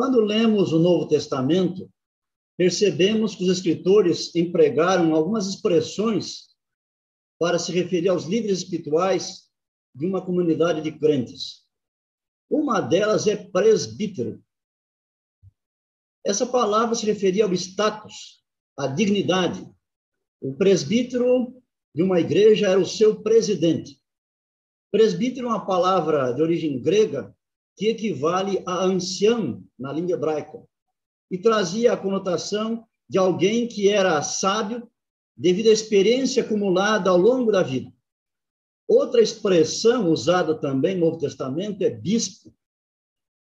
Quando lemos o Novo Testamento, percebemos que os escritores empregaram algumas expressões para se referir aos líderes espirituais de uma comunidade de crentes. Uma delas é presbítero. Essa palavra se referia ao status, à dignidade. O presbítero de uma igreja era o seu presidente. Presbítero é uma palavra de origem grega que equivale a ancião na língua hebraica e trazia a conotação de alguém que era sábio devido à experiência acumulada ao longo da vida. Outra expressão usada também no Novo Testamento é bispo,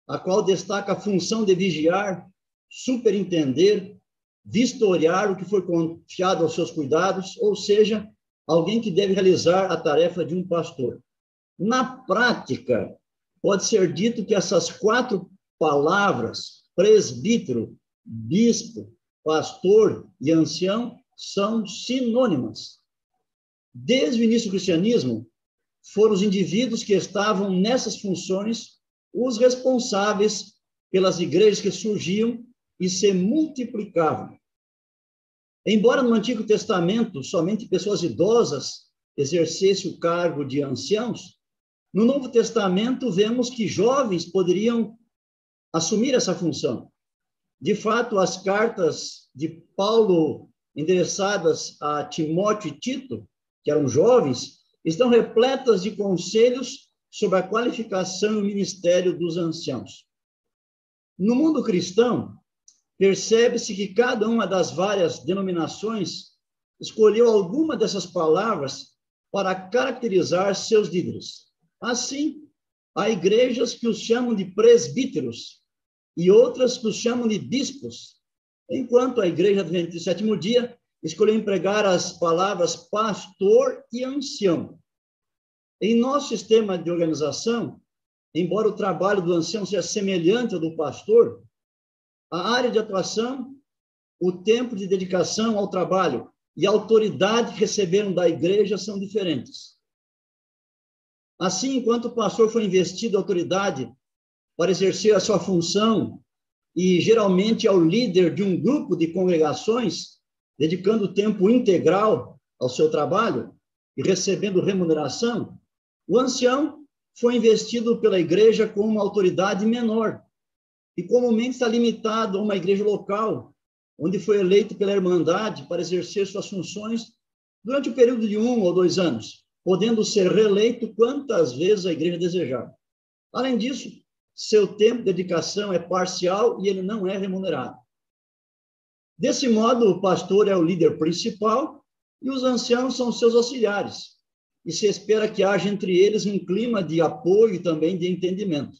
a qual destaca a função de vigiar, superintender, vistoriar o que foi confiado aos seus cuidados, ou seja, alguém que deve realizar a tarefa de um pastor. Na prática, pode ser dito que essas quatro palavras, presbítero, bispo, pastor e ancião, são sinônimas. Desde o início do cristianismo, foram os indivíduos que estavam nessas funções os responsáveis pelas igrejas que surgiam e se multiplicavam. Embora no Antigo Testamento somente pessoas idosas exercessem o cargo de anciãos, no Novo Testamento vemos que jovens poderiam assumir essa função. De fato, as cartas de Paulo endereçadas a Timóteo e Tito, que eram jovens, estão repletas de conselhos sobre a qualificação e o ministério dos anciãos. No mundo cristão, percebe-se que cada uma das várias denominações escolheu alguma dessas palavras para caracterizar seus líderes. Assim, há igrejas que os chamam de presbíteros e outras que os chamam de bispos, enquanto a igreja do sétimo dia escolheu empregar as palavras pastor e ancião. Em nosso sistema de organização, embora o trabalho do ancião seja semelhante ao do pastor, a área de atuação, o tempo de dedicação ao trabalho e a autoridade que receberam da igreja são diferentes. Assim, enquanto o pastor foi investido autoridade para exercer a sua função e geralmente é o líder de um grupo de congregações, dedicando tempo integral ao seu trabalho e recebendo remuneração, o ancião foi investido pela igreja como uma autoridade menor e comumente está limitado a uma igreja local, onde foi eleito pela Irmandade para exercer suas funções durante o período de um ou dois anos, podendo ser reeleito quantas vezes a igreja desejar. Além disso, seu tempo de dedicação é parcial e ele não é remunerado. Desse modo, o pastor é o líder principal e os anciãos são seus auxiliares. E se espera que haja entre eles um clima de apoio e também de entendimento.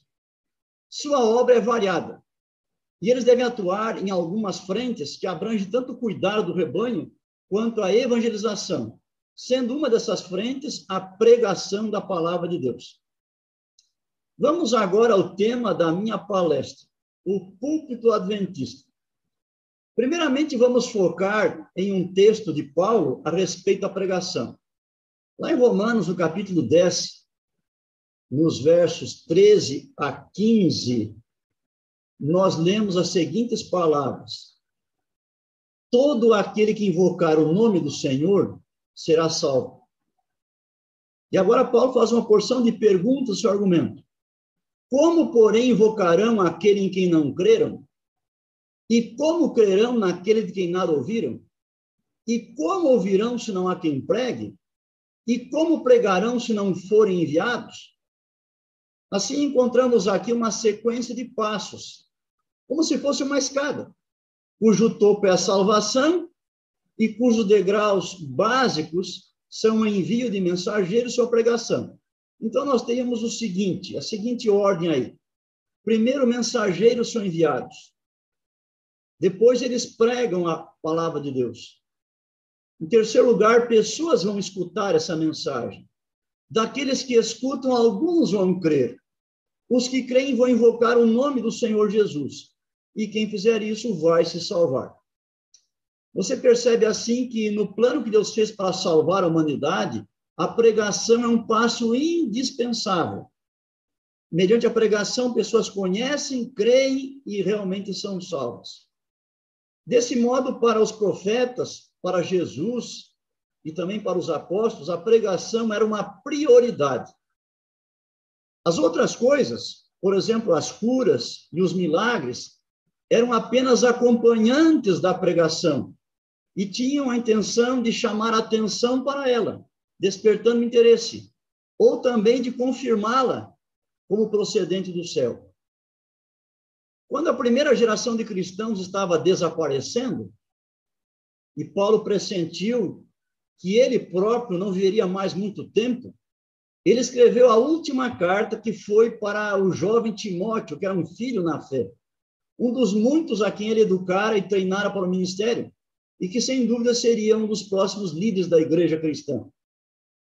Sua obra é variada. E eles devem atuar em algumas frentes que abrangem tanto o cuidado do rebanho quanto a evangelização, sendo uma dessas frentes a pregação da palavra de Deus. Vamos agora ao tema da minha palestra, o púlpito adventista. Primeiramente, vamos focar em um texto de Paulo a respeito da pregação. Lá em Romanos, no capítulo 10, nos versos 13 a 15, nós lemos as seguintes palavras: Todo aquele que invocar o nome do Senhor será salvo. E agora Paulo faz uma porção de perguntas seu argumento. Como, porém, invocarão aquele em quem não creram? E como crerão naquele de quem nada ouviram? E como ouvirão se não há quem pregue? E como pregarão se não forem enviados? Assim, encontramos aqui uma sequência de passos, como se fosse uma escada, cujo topo é a salvação e cujos degraus básicos são o envio de mensageiros e pregação. Então, nós temos o seguinte, a seguinte ordem aí. Primeiro, mensageiros são enviados. Depois, eles pregam a palavra de Deus. Em terceiro lugar, pessoas vão escutar essa mensagem. Daqueles que escutam, alguns vão crer. Os que creem vão invocar o nome do Senhor Jesus. E quem fizer isso vai se salvar. Você percebe assim que no plano que Deus fez para salvar a humanidade, a pregação é um passo indispensável. mediante a pregação, pessoas conhecem, creem e realmente são salvas. Desse modo, para os profetas, para Jesus e também para os apóstolos, a pregação era uma prioridade. As outras coisas, por exemplo, as curas e os milagres, eram apenas acompanhantes da pregação e tinham a intenção de chamar atenção para ela, despertando interesse, ou também de confirmá-la como procedente do céu. Quando a primeira geração de cristãos estava desaparecendo, e Paulo pressentiu que ele próprio não viveria mais muito tempo, ele escreveu a última carta que foi para o jovem Timóteo, que era um filho na fé, um dos muitos a quem ele educara e treinara para o ministério, e que sem dúvida seria um dos próximos líderes da igreja cristã.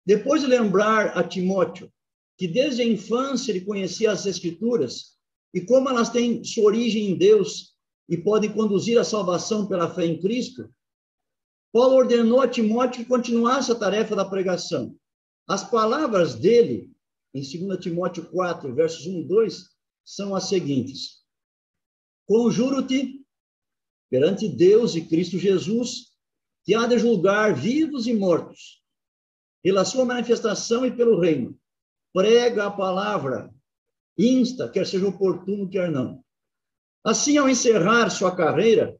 Depois de lembrar a Timóteo que desde a infância ele conhecia as Escrituras e como elas têm sua origem em Deus e podem conduzir à salvação pela fé em Cristo, Paulo ordenou a Timóteo que continuasse a tarefa da pregação. As palavras dele, em 2 Timóteo 4, versos 1 e 2, são as seguintes: Conjuro-te perante Deus e Cristo Jesus, que há de julgar vivos e mortos, pela sua manifestação e pelo reino prega a palavra, insta, quer seja oportuno, quer não. Assim, ao encerrar sua carreira,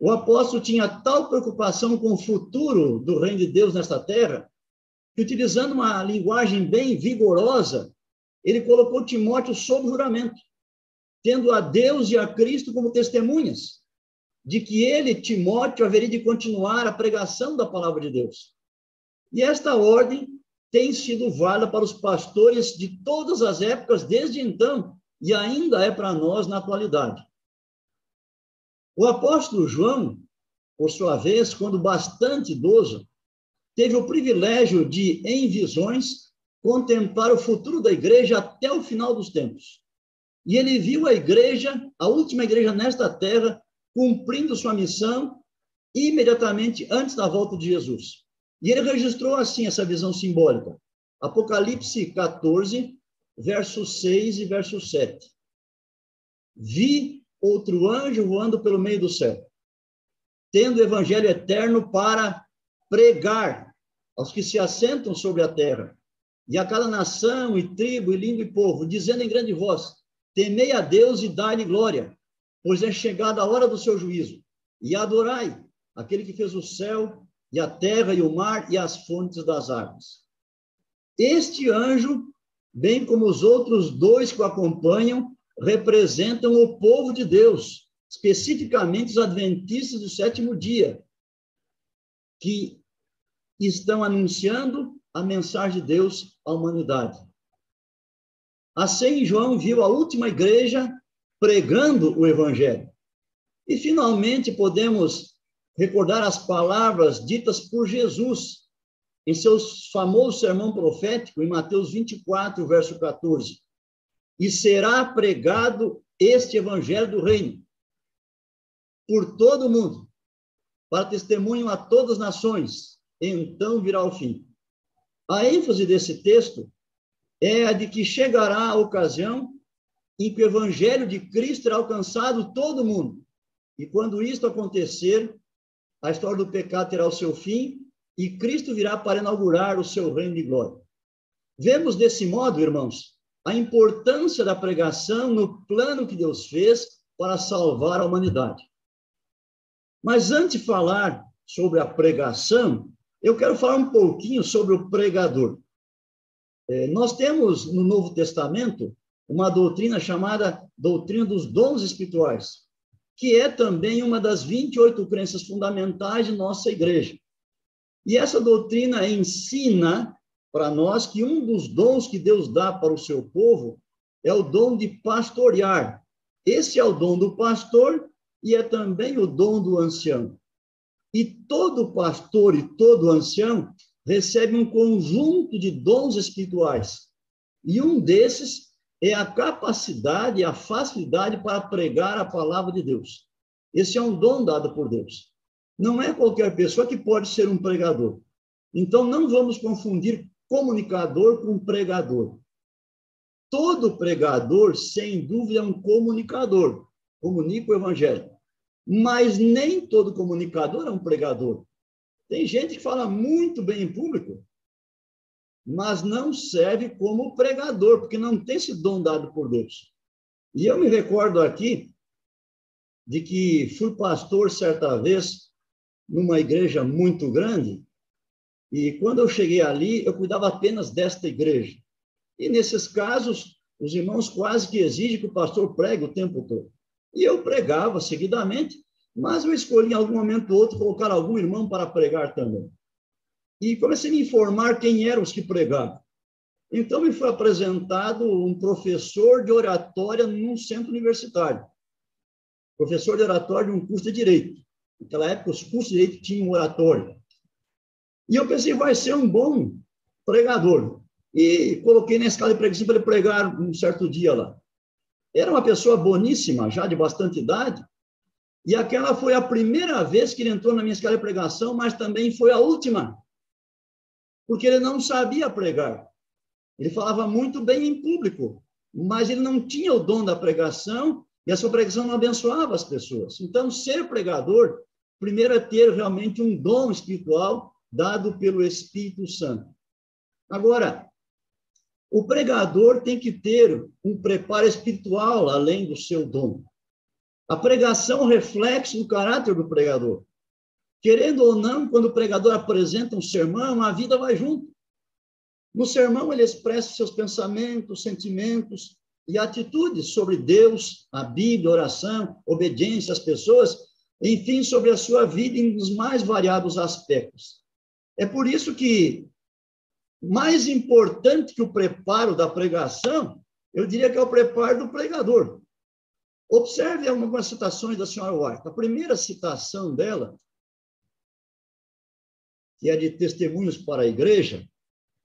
o apóstolo tinha tal preocupação com o futuro do reino de Deus nesta terra, que, utilizando uma linguagem bem vigorosa, ele colocou Timóteo sob juramento, tendo a Deus e a Cristo como testemunhas, de que ele, Timóteo, haveria de continuar a pregação da palavra de Deus. E esta ordem tem sido válida para os pastores de todas as épocas desde então e ainda é para nós na atualidade. O apóstolo João, por sua vez, quando bastante idoso, teve o privilégio de, em visões, contemplar o futuro da igreja até o final dos tempos. E ele viu a igreja, a última igreja nesta terra, cumprindo sua missão imediatamente antes da volta de Jesus. E ele registrou assim essa visão simbólica. Apocalipse 14, verso 6 e verso 7. Vi outro anjo voando pelo meio do céu, tendo o evangelho eterno para pregar aos que se assentam sobre a terra, e a cada nação e tribo e língua e povo, dizendo em grande voz: Temei a Deus e dai-lhe glória, pois é chegada a hora do seu juízo, e adorai aquele que fez o céu e a terra e o mar e as fontes das águas. Este anjo, bem como os outros dois que o acompanham, representam o povo de Deus, especificamente os adventistas do sétimo dia, que estão anunciando a mensagem de Deus à humanidade. Assim, João viu a última igreja pregando o evangelho. E finalmente podemos recordar as palavras ditas por Jesus em seu famoso sermão profético, em Mateus 24, verso 14. E será pregado este evangelho do reino por todo o mundo, para testemunho a todas as nações, então virá o fim. A ênfase desse texto é a de que chegará a ocasião em que o evangelho de Cristo terá alcançado todo mundo. E quando isto acontecer, a história do pecado terá o seu fim e Cristo virá para inaugurar o seu reino de glória. Vemos desse modo, irmãos, a importância da pregação no plano que Deus fez para salvar a humanidade. Mas antes de falar sobre a pregação, eu quero falar um pouquinho sobre o pregador. É, nós temos no Novo Testamento uma doutrina chamada doutrina dos dons espirituais que é também uma das 28 crenças fundamentais de nossa igreja. E essa doutrina ensina para nós que um dos dons que Deus dá para o seu povo é o dom de pastorear. Esse é o dom do pastor e é também o dom do ancião. E todo pastor e todo ancião recebe um conjunto de dons espirituais. E um desses é a capacidade, a facilidade para pregar a palavra de Deus. Esse é um dom dado por Deus. Não é qualquer pessoa que pode ser um pregador. Então, não vamos confundir comunicador com pregador. todo pregador, sem dúvida, é um comunicador, comunica o evangelho. Mas nem todo comunicador é um pregador. Tem gente que fala muito bem em público, mas não serve como pregador, porque não tem esse dom dado por Deus. E eu me recordo aqui de que fui pastor certa vez numa igreja muito grande, e quando eu cheguei ali, eu cuidava apenas desta igreja. E nesses casos, os irmãos quase que exigem que o pastor pregue o tempo todo. E eu pregava seguidamente, mas eu escolhi em algum momento ou outro colocar algum irmão para pregar também. E comecei a me informar quem eram os que pregavam. Então me foi apresentado um professor de oratória num centro universitário. Professor de oratória de um curso de direito. Naquela época, os cursos de direito tinham oratório. E eu pensei, vai ser um bom pregador. E coloquei na escala de pregação para ele pregar um certo dia lá. Era uma pessoa boníssima, já de bastante idade, e aquela foi a primeira vez que ele entrou na minha escala de pregação, mas também foi a última, porque ele não sabia pregar. Ele falava muito bem em público, mas ele não tinha o dom da pregação e a sua pregação não abençoava as pessoas. Então, ser pregador, primeiro é ter realmente um dom espiritual dado pelo Espírito Santo. Agora, o pregador tem que ter um preparo espiritual além do seu dom. A pregação é um reflexo do caráter do pregador. Querendo ou não, quando o pregador apresenta um sermão, a vida vai junto. No sermão, ele expressa seus pensamentos, sentimentos e atitudes sobre Deus, a Bíblia, oração, obediência às pessoas, enfim, sobre a sua vida em os mais variados aspectos. É por isso que, mais importante que o preparo da pregação, eu diria que é o preparo do pregador. Observe algumas citações da senhora White. A primeira citação dela, que é de Testemunhos para a Igreja,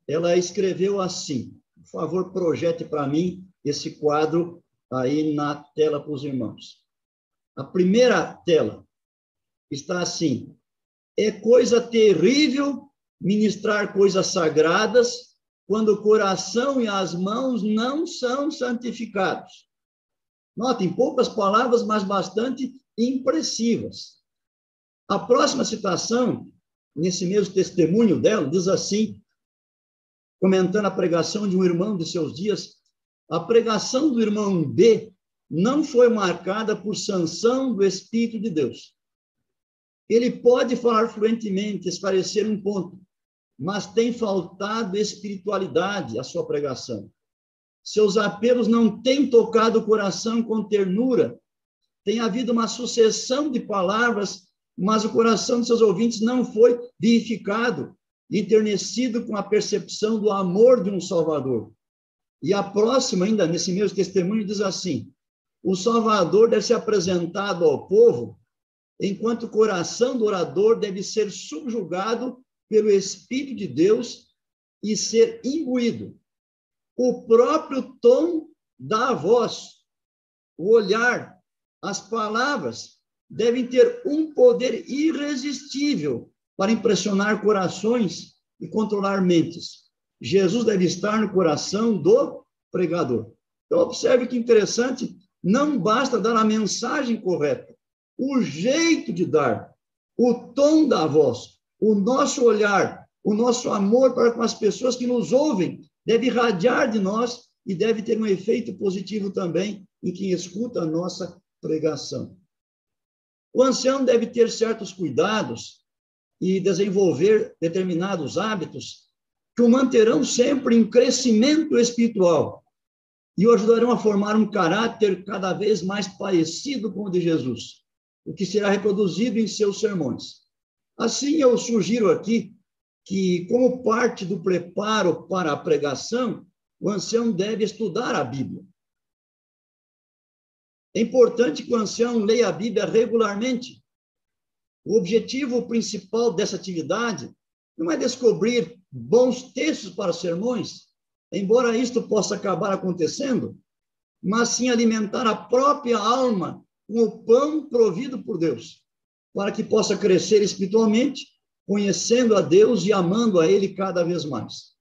ela escreveu assim: por favor, projete para mim esse quadro aí na tela para os irmãos. A primeira tela está assim: é coisa terrível ministrar coisas sagradas quando o coração e as mãos não são santificados. Notem, poucas palavras, mas bastante impressivas. A próxima citação, nesse mesmo testemunho dela, diz assim, comentando a pregação de um irmão de seus dias, a pregação do irmão B não foi marcada por sanção do Espírito de Deus. Ele pode falar fluentemente, esclarecer um ponto, mas tem faltado espiritualidade à sua pregação. Seus apelos não têm tocado o coração com ternura. Tem havido uma sucessão de palavras, mas o coração de seus ouvintes não foi vivificado, enternecido com a percepção do amor de um Salvador. E a próxima, ainda nesse mesmo testemunho, diz assim: o Salvador deve ser apresentado ao povo enquanto o coração do orador deve ser subjugado pelo Espírito de Deus e ser imbuído. O próprio tom da voz, o olhar, as palavras devem ter um poder irresistível para impressionar corações e controlar mentes. Jesus deve estar no coração do pregador. Então, observe que interessante, não basta dar a mensagem correta, o jeito de dar, o tom da voz, o nosso olhar, o nosso amor para com as pessoas que nos ouvem deve irradiar de nós e deve ter um efeito positivo também em quem escuta a nossa pregação. O ancião deve ter certos cuidados e desenvolver determinados hábitos que o manterão sempre em crescimento espiritual e o ajudarão a formar um caráter cada vez mais parecido com o de Jesus o que será reproduzido em seus sermões. Assim, eu sugiro aqui que, como parte do preparo para a pregação, o ancião deve estudar a Bíblia. É importante que o ancião leia a Bíblia regularmente. O objetivo principal dessa atividade não é descobrir bons textos para sermões, embora isto possa acabar acontecendo, mas sim alimentar a própria alma com o pão provido por Deus, para que possa crescer espiritualmente, conhecendo a Deus e amando a Ele cada vez mais.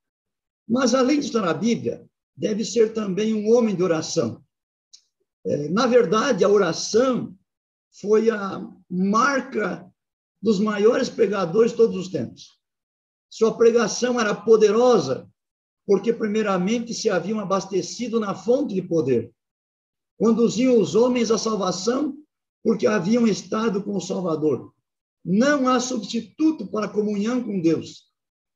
Mas, além de estar na Bíblia, deve ser também um homem de oração. É, na verdade, a oração foi a marca dos maiores pregadores de todos os tempos. Sua pregação era poderosa, porque, primeiramente, se haviam abastecido na fonte de poder. Conduziam os homens à salvação, porque haviam estado com o Salvador. Não há substituto para a comunhão com Deus.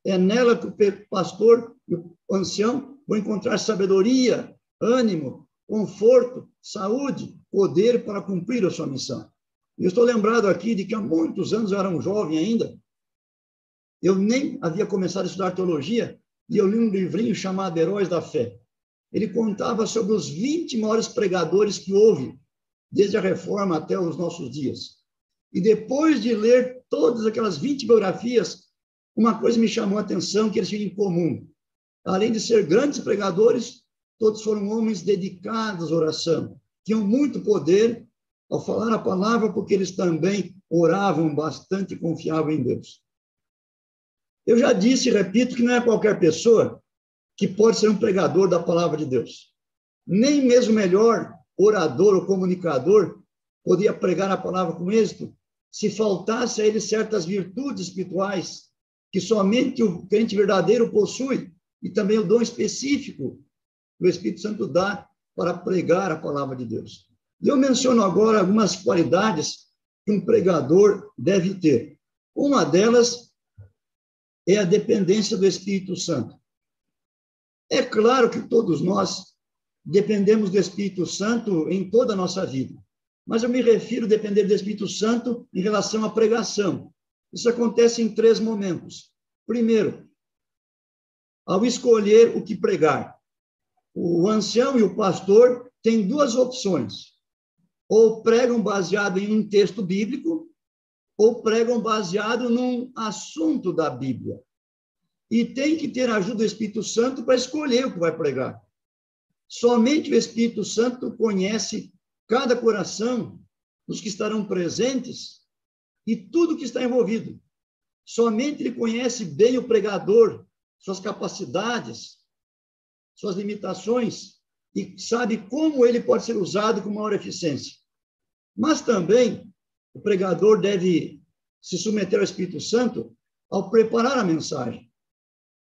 É nela que o pastor e o ancião vão encontrar sabedoria, ânimo, conforto, saúde, poder para cumprir a sua missão. Eu estou lembrado aqui de que há muitos anos eu era um jovem ainda, eu nem havia começado a estudar teologia, e eu li um livrinho chamado Heróis da Fé. Ele contava sobre os 20 maiores pregadores que houve, desde a reforma até os nossos dias. E depois de ler todas aquelas 20 biografias, uma coisa me chamou a atenção que eles tinham em comum. Além de ser grandes pregadores, todos foram homens dedicados à oração, tinham muito poder ao falar a palavra, porque eles também oravam bastante e confiavam em Deus. Eu já disse e repito que não é qualquer pessoa que pode ser um pregador da palavra de Deus. Nem mesmo o melhor orador ou comunicador podia pregar a palavra com êxito se faltasse a ele certas virtudes espirituais que somente o crente verdadeiro possui e também o dom específico o Espírito Santo dá para pregar a palavra de Deus. E eu menciono agora algumas qualidades que um pregador deve ter. Uma delas é a dependência do Espírito Santo. É claro que todos nós dependemos do Espírito Santo em toda a nossa vida, mas eu me refiro a depender do Espírito Santo em relação à pregação. Isso acontece em três momentos. Primeiro, ao escolher o que pregar. O ancião e o pastor têm duas opções. Ou pregam baseado em um texto bíblico, ou pregam baseado num assunto da Bíblia. E tem que ter a ajuda do Espírito Santo para escolher o que vai pregar. Somente o Espírito Santo conhece cada coração dos que estarão presentes e tudo que está envolvido. Somente ele conhece bem o pregador, suas capacidades, suas limitações e sabe como ele pode ser usado com maior eficiência. Mas também o pregador deve se submeter ao Espírito Santo ao preparar a mensagem.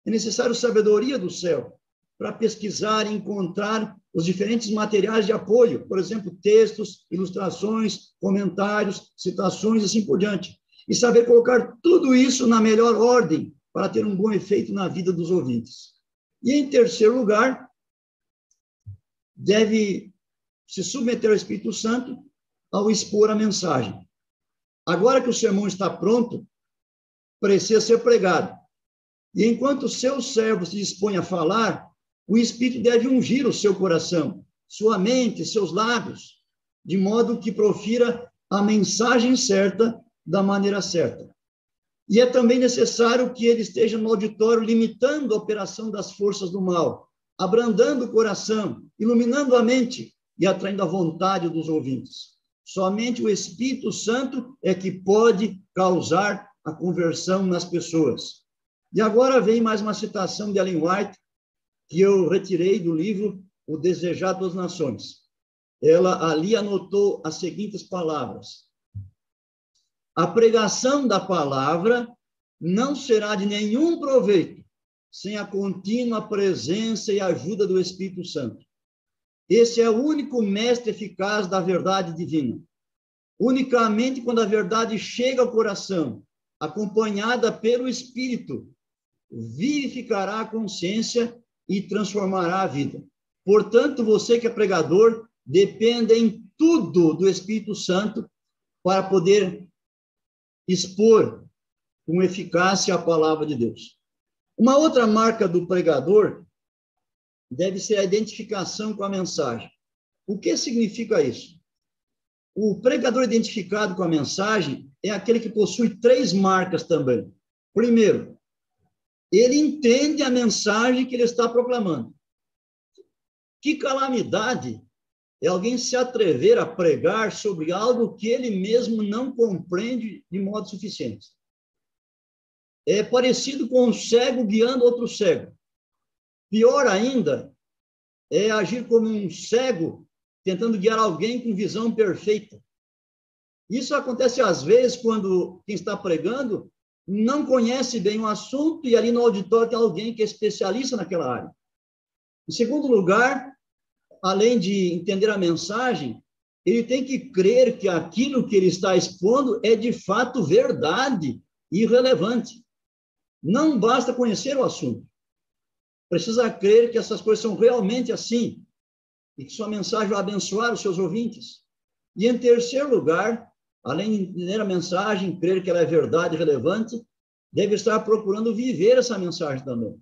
É necessário sabedoria do céu para pesquisar e encontrar os diferentes materiais de apoio, por exemplo, textos, ilustrações, comentários, citações e assim por diante. E saber colocar tudo isso na melhor ordem para ter um bom efeito na vida dos ouvintes. E, em terceiro lugar, deve se submeter ao Espírito Santo ao expor a mensagem. Agora que o sermão está pronto, precisa ser pregado. E enquanto o seu servo se dispõe a falar, o Espírito deve ungir o seu coração, sua mente, seus lábios, de modo que profira a mensagem certa da maneira certa. E é também necessário que ele esteja no auditório limitando a operação das forças do mal, abrandando o coração, iluminando a mente e atraindo a vontade dos ouvintes. Somente o Espírito Santo é que pode causar a conversão nas pessoas. E agora vem mais uma citação de Ellen White, que eu retirei do livro O Desejado das Nações. Ela ali anotou as seguintes palavras: A pregação da palavra não será de nenhum proveito sem a contínua presença e ajuda do Espírito Santo. Esse é o único mestre eficaz da verdade divina. Unicamente quando a verdade chega ao coração, acompanhada pelo Espírito, vivificará a consciência e transformará a vida. Portanto, você que é pregador, depende em tudo do Espírito Santo para poder expor com eficácia a palavra de Deus. Uma outra marca do pregador deve ser a identificação com a mensagem. O que significa isso? O pregador identificado com a mensagem é aquele que possui três marcas também. Primeiro, ele entende a mensagem que ele está proclamando. Que calamidade é alguém se atrever a pregar sobre algo que ele mesmo não compreende de modo suficiente. É parecido com um cego guiando outro cego. Pior ainda é agir como um cego tentando guiar alguém com visão perfeita. Isso acontece às vezes quando quem está pregando não conhece bem o assunto e ali no auditório tem alguém que é especialista naquela área. Em segundo lugar, além de entender a mensagem, ele tem que crer que aquilo que ele está expondo é de fato verdade e relevante. Não basta conhecer o assunto. Precisa crer que essas coisas são realmente assim e que sua mensagem vai abençoar os seus ouvintes. E, em terceiro lugar, além de entender a mensagem, crer que ela é verdade e relevante, deve estar procurando viver essa mensagem também.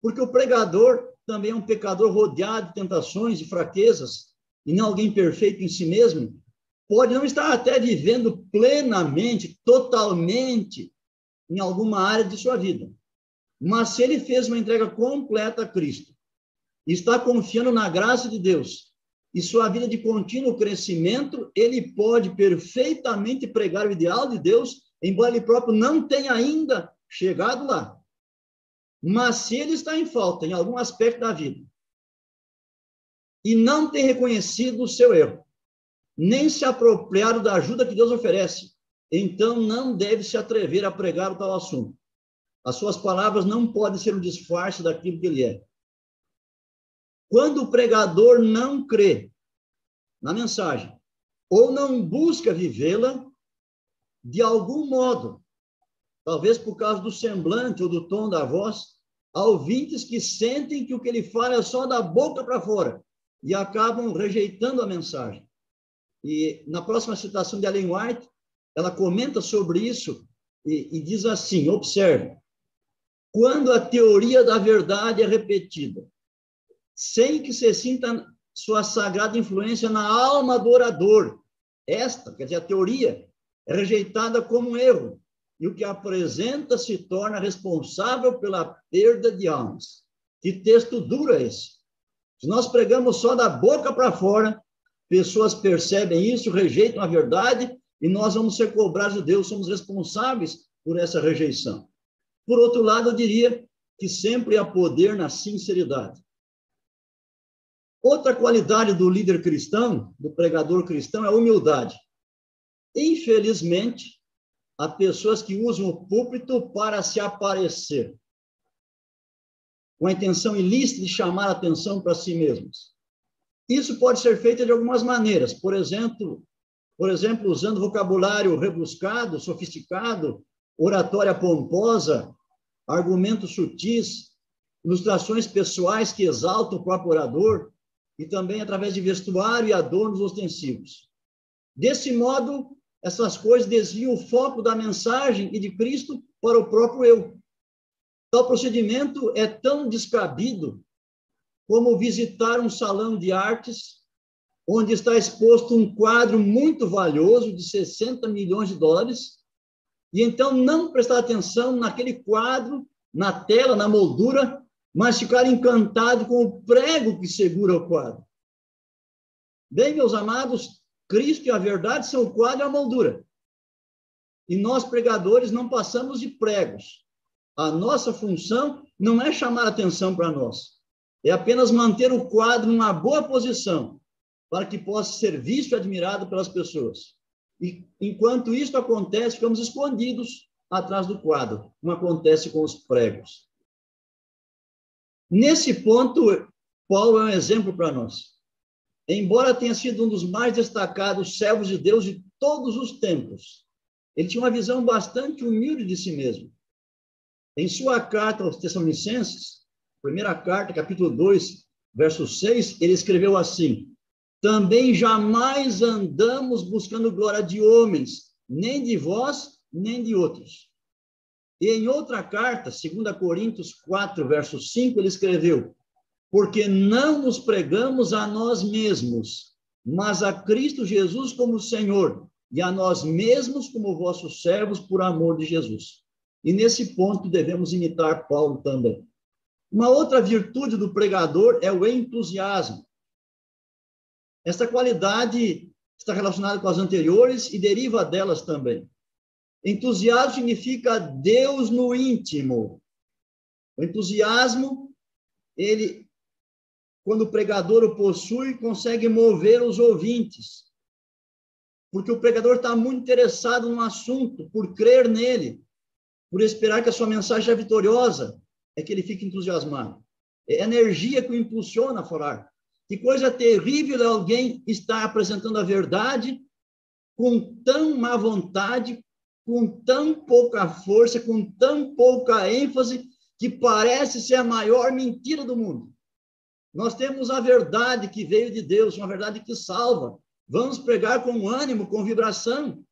Porque o pregador também é um pecador rodeado de tentações e fraquezas, e não alguém perfeito em si mesmo, pode não estar até vivendo plenamente, totalmente, em alguma área de sua vida. Mas se ele fez uma entrega completa a Cristo, está confiando na graça de Deus e sua vida de contínuo crescimento, ele pode perfeitamente pregar o ideal de Deus, embora ele próprio não tenha ainda chegado lá. Mas se ele está em falta em algum aspecto da vida e não tem reconhecido o seu erro, nem se apropriado da ajuda que Deus oferece, então não deve se atrever a pregar o tal assunto. As suas palavras não podem ser um disfarce daquilo que ele é. Quando o pregador não crê na mensagem ou não busca vivê-la, de algum modo, talvez por causa do semblante ou do tom da voz, há ouvintes que sentem que o que ele fala é só da boca para fora e acabam rejeitando a mensagem. E na próxima citação de Ellen White, ela comenta sobre isso e, e diz assim: observe, quando a teoria da verdade é repetida, sem que se sinta sua sagrada influência na alma do orador, esta, quer dizer, a teoria, é rejeitada como um erro, e o que apresenta se torna responsável pela perda de almas. Que texto duro é esse? Se nós pregamos só da boca para fora, pessoas percebem isso, rejeitam a verdade, e nós vamos ser cobrados de Deus, somos responsáveis por essa rejeição. Por outro lado, eu diria que sempre há poder na sinceridade. Outra qualidade do líder cristão, do pregador cristão, é a humildade. Infelizmente, há pessoas que usam o púlpito para se aparecer, com a intenção ilícita de chamar a atenção para si mesmos. Isso pode ser feito de algumas maneiras, por exemplo, por exemplo, usando vocabulário rebuscado, sofisticado, oratória pomposa, argumentos sutis, ilustrações pessoais que exaltam o próprio orador, e também através de vestuário e adornos ostensivos. Desse modo, essas coisas desviam o foco da mensagem e de Cristo para o próprio eu. Tal procedimento é tão descabido como visitar um salão de artes onde está exposto um quadro muito valioso de 60 milhões de dólares e então não prestar atenção naquele quadro, na tela, na moldura, mas ficar encantado com o prego que segura o quadro. Bem, meus amados, Cristo e a verdade são o quadro e a moldura. E nós, pregadores, não passamos de pregos. A nossa função não é chamar atenção para nós, é apenas manter o quadro numa boa posição, para que possa ser visto e admirado pelas pessoas. E enquanto isso acontece, ficamos escondidos atrás do quadro, como acontece com os pregos. Nesse ponto, Paulo é um exemplo para nós. Embora tenha sido um dos mais destacados servos de Deus de todos os tempos, ele tinha uma visão bastante humilde de si mesmo. Em sua carta aos Tessalonicenses, primeira carta, capítulo 2, verso 6, ele escreveu assim: Também jamais andamos buscando glória de homens, nem de vós, nem de outros e em outra carta, 2 Coríntios 4, verso 5, ele escreveu: Porque não nos pregamos a nós mesmos, mas a Cristo Jesus como Senhor, e a nós mesmos como vossos servos por amor de Jesus. E nesse ponto devemos imitar Paulo também. Uma outra virtude do pregador é o entusiasmo. Esta qualidade está relacionada com as anteriores e deriva delas também. Entusiasmo significa Deus no íntimo. O entusiasmo, ele quando o pregador o possui, consegue mover os ouvintes. Porque o pregador está muito interessado no assunto, por crer nele, por esperar que a sua mensagem seja vitoriosa, é que ele fica entusiasmado. É energia que o impulsiona a falar. Que coisa terrível é alguém estar apresentando a verdade com tão má vontade, com tão pouca força, com tão pouca ênfase, que parece ser a maior mentira do mundo. Nós temos a verdade que veio de Deus, uma verdade que salva. Vamos pregar com ânimo, com vibração.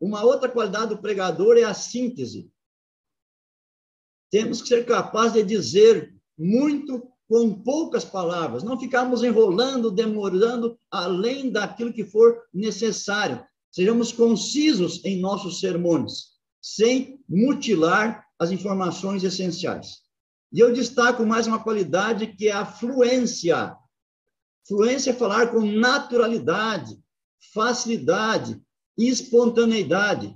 Uma outra qualidade do pregador é a síntese. Temos que ser capazes de dizer muito com poucas palavras, não ficarmos enrolando, demorando além daquilo que for necessário. Sejamos concisos em nossos sermões, sem mutilar as informações essenciais. E eu destaco mais uma qualidade que é a fluência. Fluência é falar com naturalidade, facilidade espontaneidade.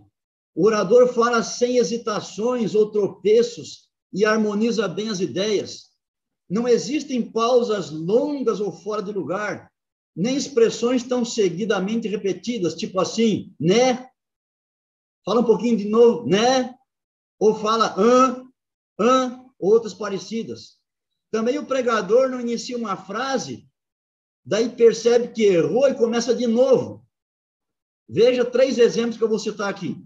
O orador fala sem hesitações ou tropeços e harmoniza bem as ideias. Não existem pausas longas ou fora de lugar, nem expressões tão seguidamente repetidas, tipo assim, né? Fala um pouquinho de novo, né? Ou fala, hã, hã, outras parecidas. Também o pregador não inicia uma frase, daí percebe que errou e começa de novo. Veja três exemplos que eu vou citar aqui.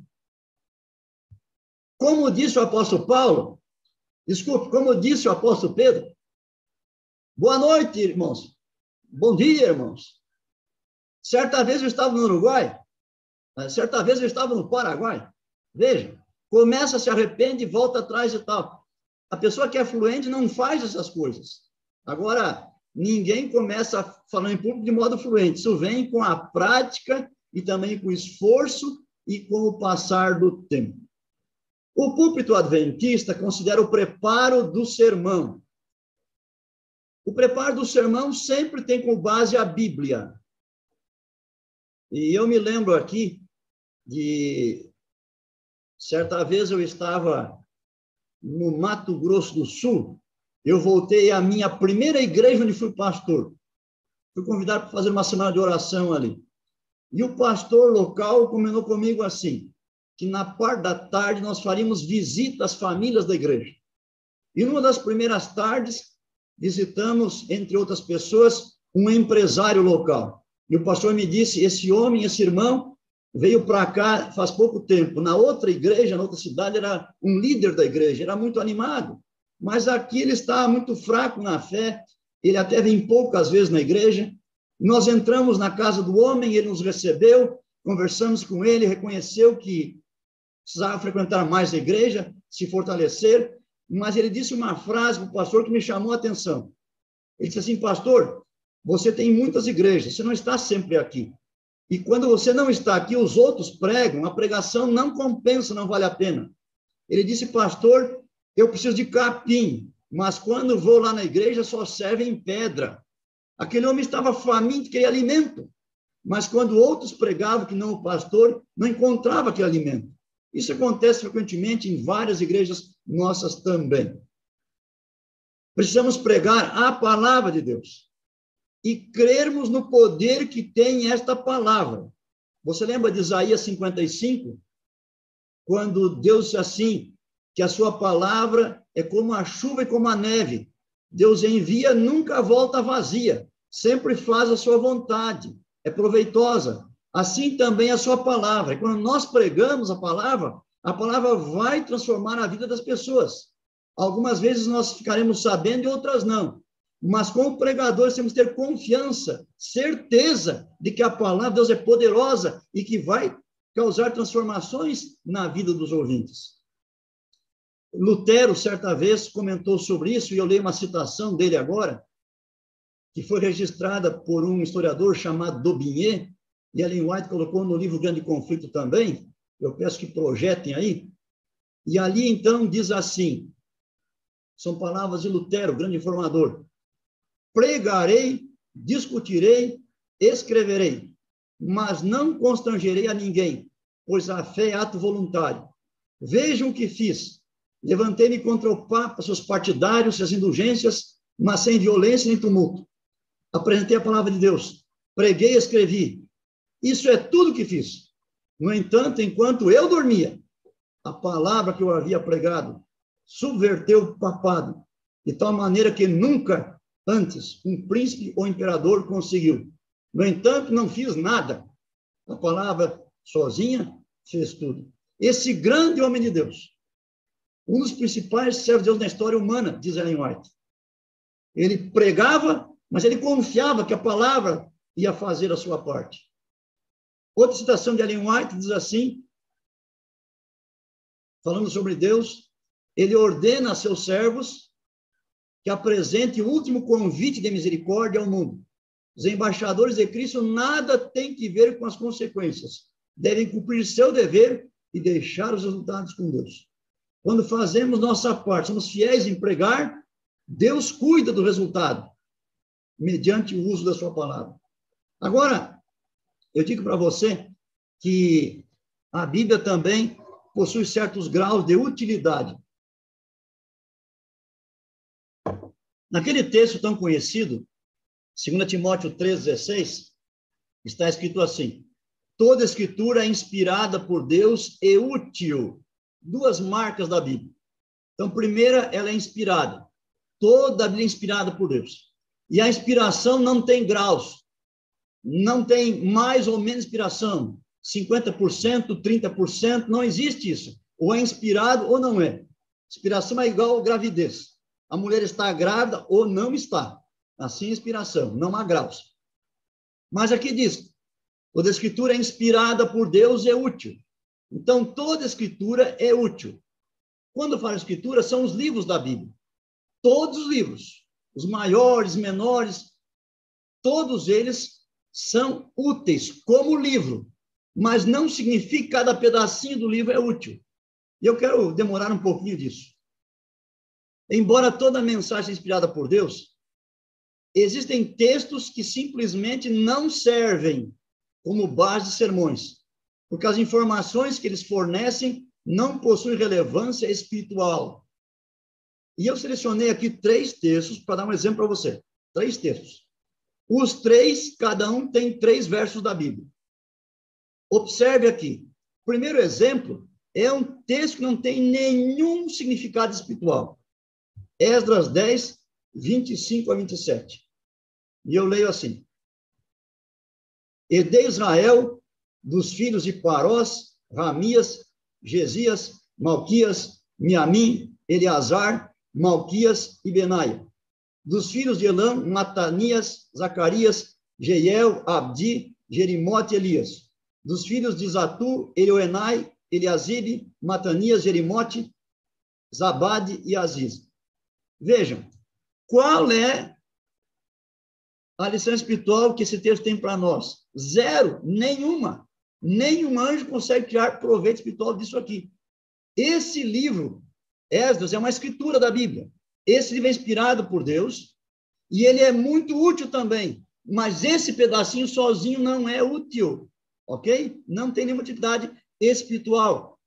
Como disse o apóstolo Paulo, desculpe, como disse o apóstolo Pedro, Boa noite, irmãos. Bom dia, irmãos. Certa vez eu estava no Uruguai, eh, certa vez eu estava no Paraguai. Veja, começa, se arrepende, volta atrás e tal. A pessoa que é fluente não faz essas coisas. Agora, ninguém começa falar em público de modo fluente. Isso vem com a prática e também com o esforço e com o passar do tempo. O púlpito adventista considera o preparo do sermão o preparo do sermão sempre tem como base a Bíblia. E eu me lembro aqui de certa vez eu estava no Mato Grosso do Sul, eu voltei à minha primeira igreja onde fui pastor. Fui convidado para fazer uma semana de oração ali. E o pastor local combinou comigo assim, que na parte da tarde nós faríamos visita às famílias da igreja. E numa das primeiras tardes, visitamos, entre outras pessoas, um empresário local. E o pastor me disse: esse homem, esse irmão, veio para cá faz pouco tempo. Na outra igreja, na outra cidade, era um líder da igreja, era muito animado. Mas aqui ele está muito fraco na fé, ele até vem poucas vezes na igreja. Nós entramos na casa do homem, ele nos recebeu, conversamos com ele, reconheceu que precisava frequentar mais a igreja, se fortalecer, mas ele disse uma frase para o pastor que me chamou a atenção. Ele disse assim, pastor, você tem muitas igrejas, você não está sempre aqui. E quando você não está aqui, os outros pregam, a pregação não compensa, não vale a pena. Ele disse, pastor, eu preciso de capim, mas quando vou lá na igreja só serve em pedra. Aquele homem estava faminto, queria alimento. Mas quando outros pregavam que não o pastor, não encontrava aquele alimento. Isso acontece frequentemente em várias igrejas nossas também. Precisamos pregar a palavra de Deus e crermos no poder que tem esta palavra. Você lembra de Isaías 55? Quando Deus disse assim, que a sua palavra é como a chuva e como a neve. Deus envia, nunca volta vazia, sempre faz a sua vontade, é proveitosa, Assim também a sua palavra. Quando nós pregamos a palavra, a palavra vai transformar a vida das pessoas. Algumas vezes nós ficaremos sabendo e outras não. Mas como pregadores temos que ter confiança, certeza de que a palavra de Deus é poderosa e que vai causar transformações na vida dos ouvintes. Lutero, certa vez, comentou sobre isso, e eu leio uma citação dele agora, que foi registrada por um historiador chamado Daubigné, e Ellen White colocou no livro Grande Conflito também, eu peço que projetem aí, e ali então diz assim, são palavras de Lutero, grande informador, pregarei, discutirei, escreverei, mas não constrangerei a ninguém, pois a fé é ato voluntário. Vejam o que fiz. Levantei-me contra o Papa, seus partidários, suas indulgências, mas sem violência nem tumulto. Apresentei a palavra de Deus, preguei e escrevi. Isso é tudo que fiz. No entanto, enquanto eu dormia, a palavra que eu havia pregado subverteu o papado, de tal maneira que nunca antes um príncipe ou imperador conseguiu. No entanto, não fiz nada. A palavra sozinha fez tudo. Esse grande homem de Deus, um dos principais servos de Deus na história humana, diz Ellen White. Ele pregava, mas ele confiava que a palavra ia fazer a sua parte. Outra citação de Ellen White diz assim, falando sobre Deus, ele ordena a seus servos que apresente o último convite de misericórdia ao mundo. Os embaixadores de Cristo nada têm que ver com as consequências. Devem cumprir seu dever e deixar os resultados com Deus. Quando fazemos nossa parte, somos fiéis em pregar, Deus cuida do resultado, mediante o uso da sua palavra. Agora, eu digo para você que a Bíblia também possui certos graus de utilidade. Naquele texto tão conhecido, 2 Timóteo 3,16, está escrito assim: toda escritura é inspirada por Deus e útil. Duas marcas da Bíblia. Então, primeira, ela é inspirada. Toda a Bíblia é inspirada por Deus. E a inspiração não tem graus. Não tem mais ou menos inspiração. 50%, 30%, não existe isso. Ou é inspirado ou não é. Inspiração é igual gravidez a mulher está grávida ou não está. Assim, inspiração, não há graus. Mas aqui diz, toda escritura é inspirada por Deus e é útil. Então, toda escritura é útil. Quando fala escritura, são os livros da Bíblia. Todos os livros, os maiores, menores, todos eles são úteis como livro, mas não significa que cada pedacinho do livro é útil. E eu quero demorar um pouquinho disso. Embora toda mensagem inspirada por Deus, existem textos que simplesmente não servem como base de sermões, porque as informações que eles fornecem não possuem relevância espiritual. E eu selecionei aqui três textos para dar um exemplo para você. Três textos. Os três, cada um tem três versos da Bíblia. Observe aqui. O primeiro exemplo é um texto que não tem nenhum significado espiritual. Esdras 10, 25 a 27. E eu leio assim: E de Israel, dos filhos de Parós, Ramias, Gesias, Malquias, Miamim, Eleazar, Malquias e Benaia. Dos filhos de Elam, Matanias, Zacarias, Jeiel, Abdi, Jerimote e Elias. Dos filhos de Zatu, Elioenai, Eliasibe, Matanias, Jerimote, Zabade e Aziz. Vejam, qual é a lição espiritual que esse texto tem para nós? Zero, nenhuma. Nenhum anjo consegue tirar proveito espiritual disso aqui. Esse livro, Esdras, é uma escritura da Bíblia. Esse livro é inspirado por Deus e ele é muito útil também. Mas esse pedacinho sozinho não é útil, ok? Não tem nenhuma utilidade espiritual.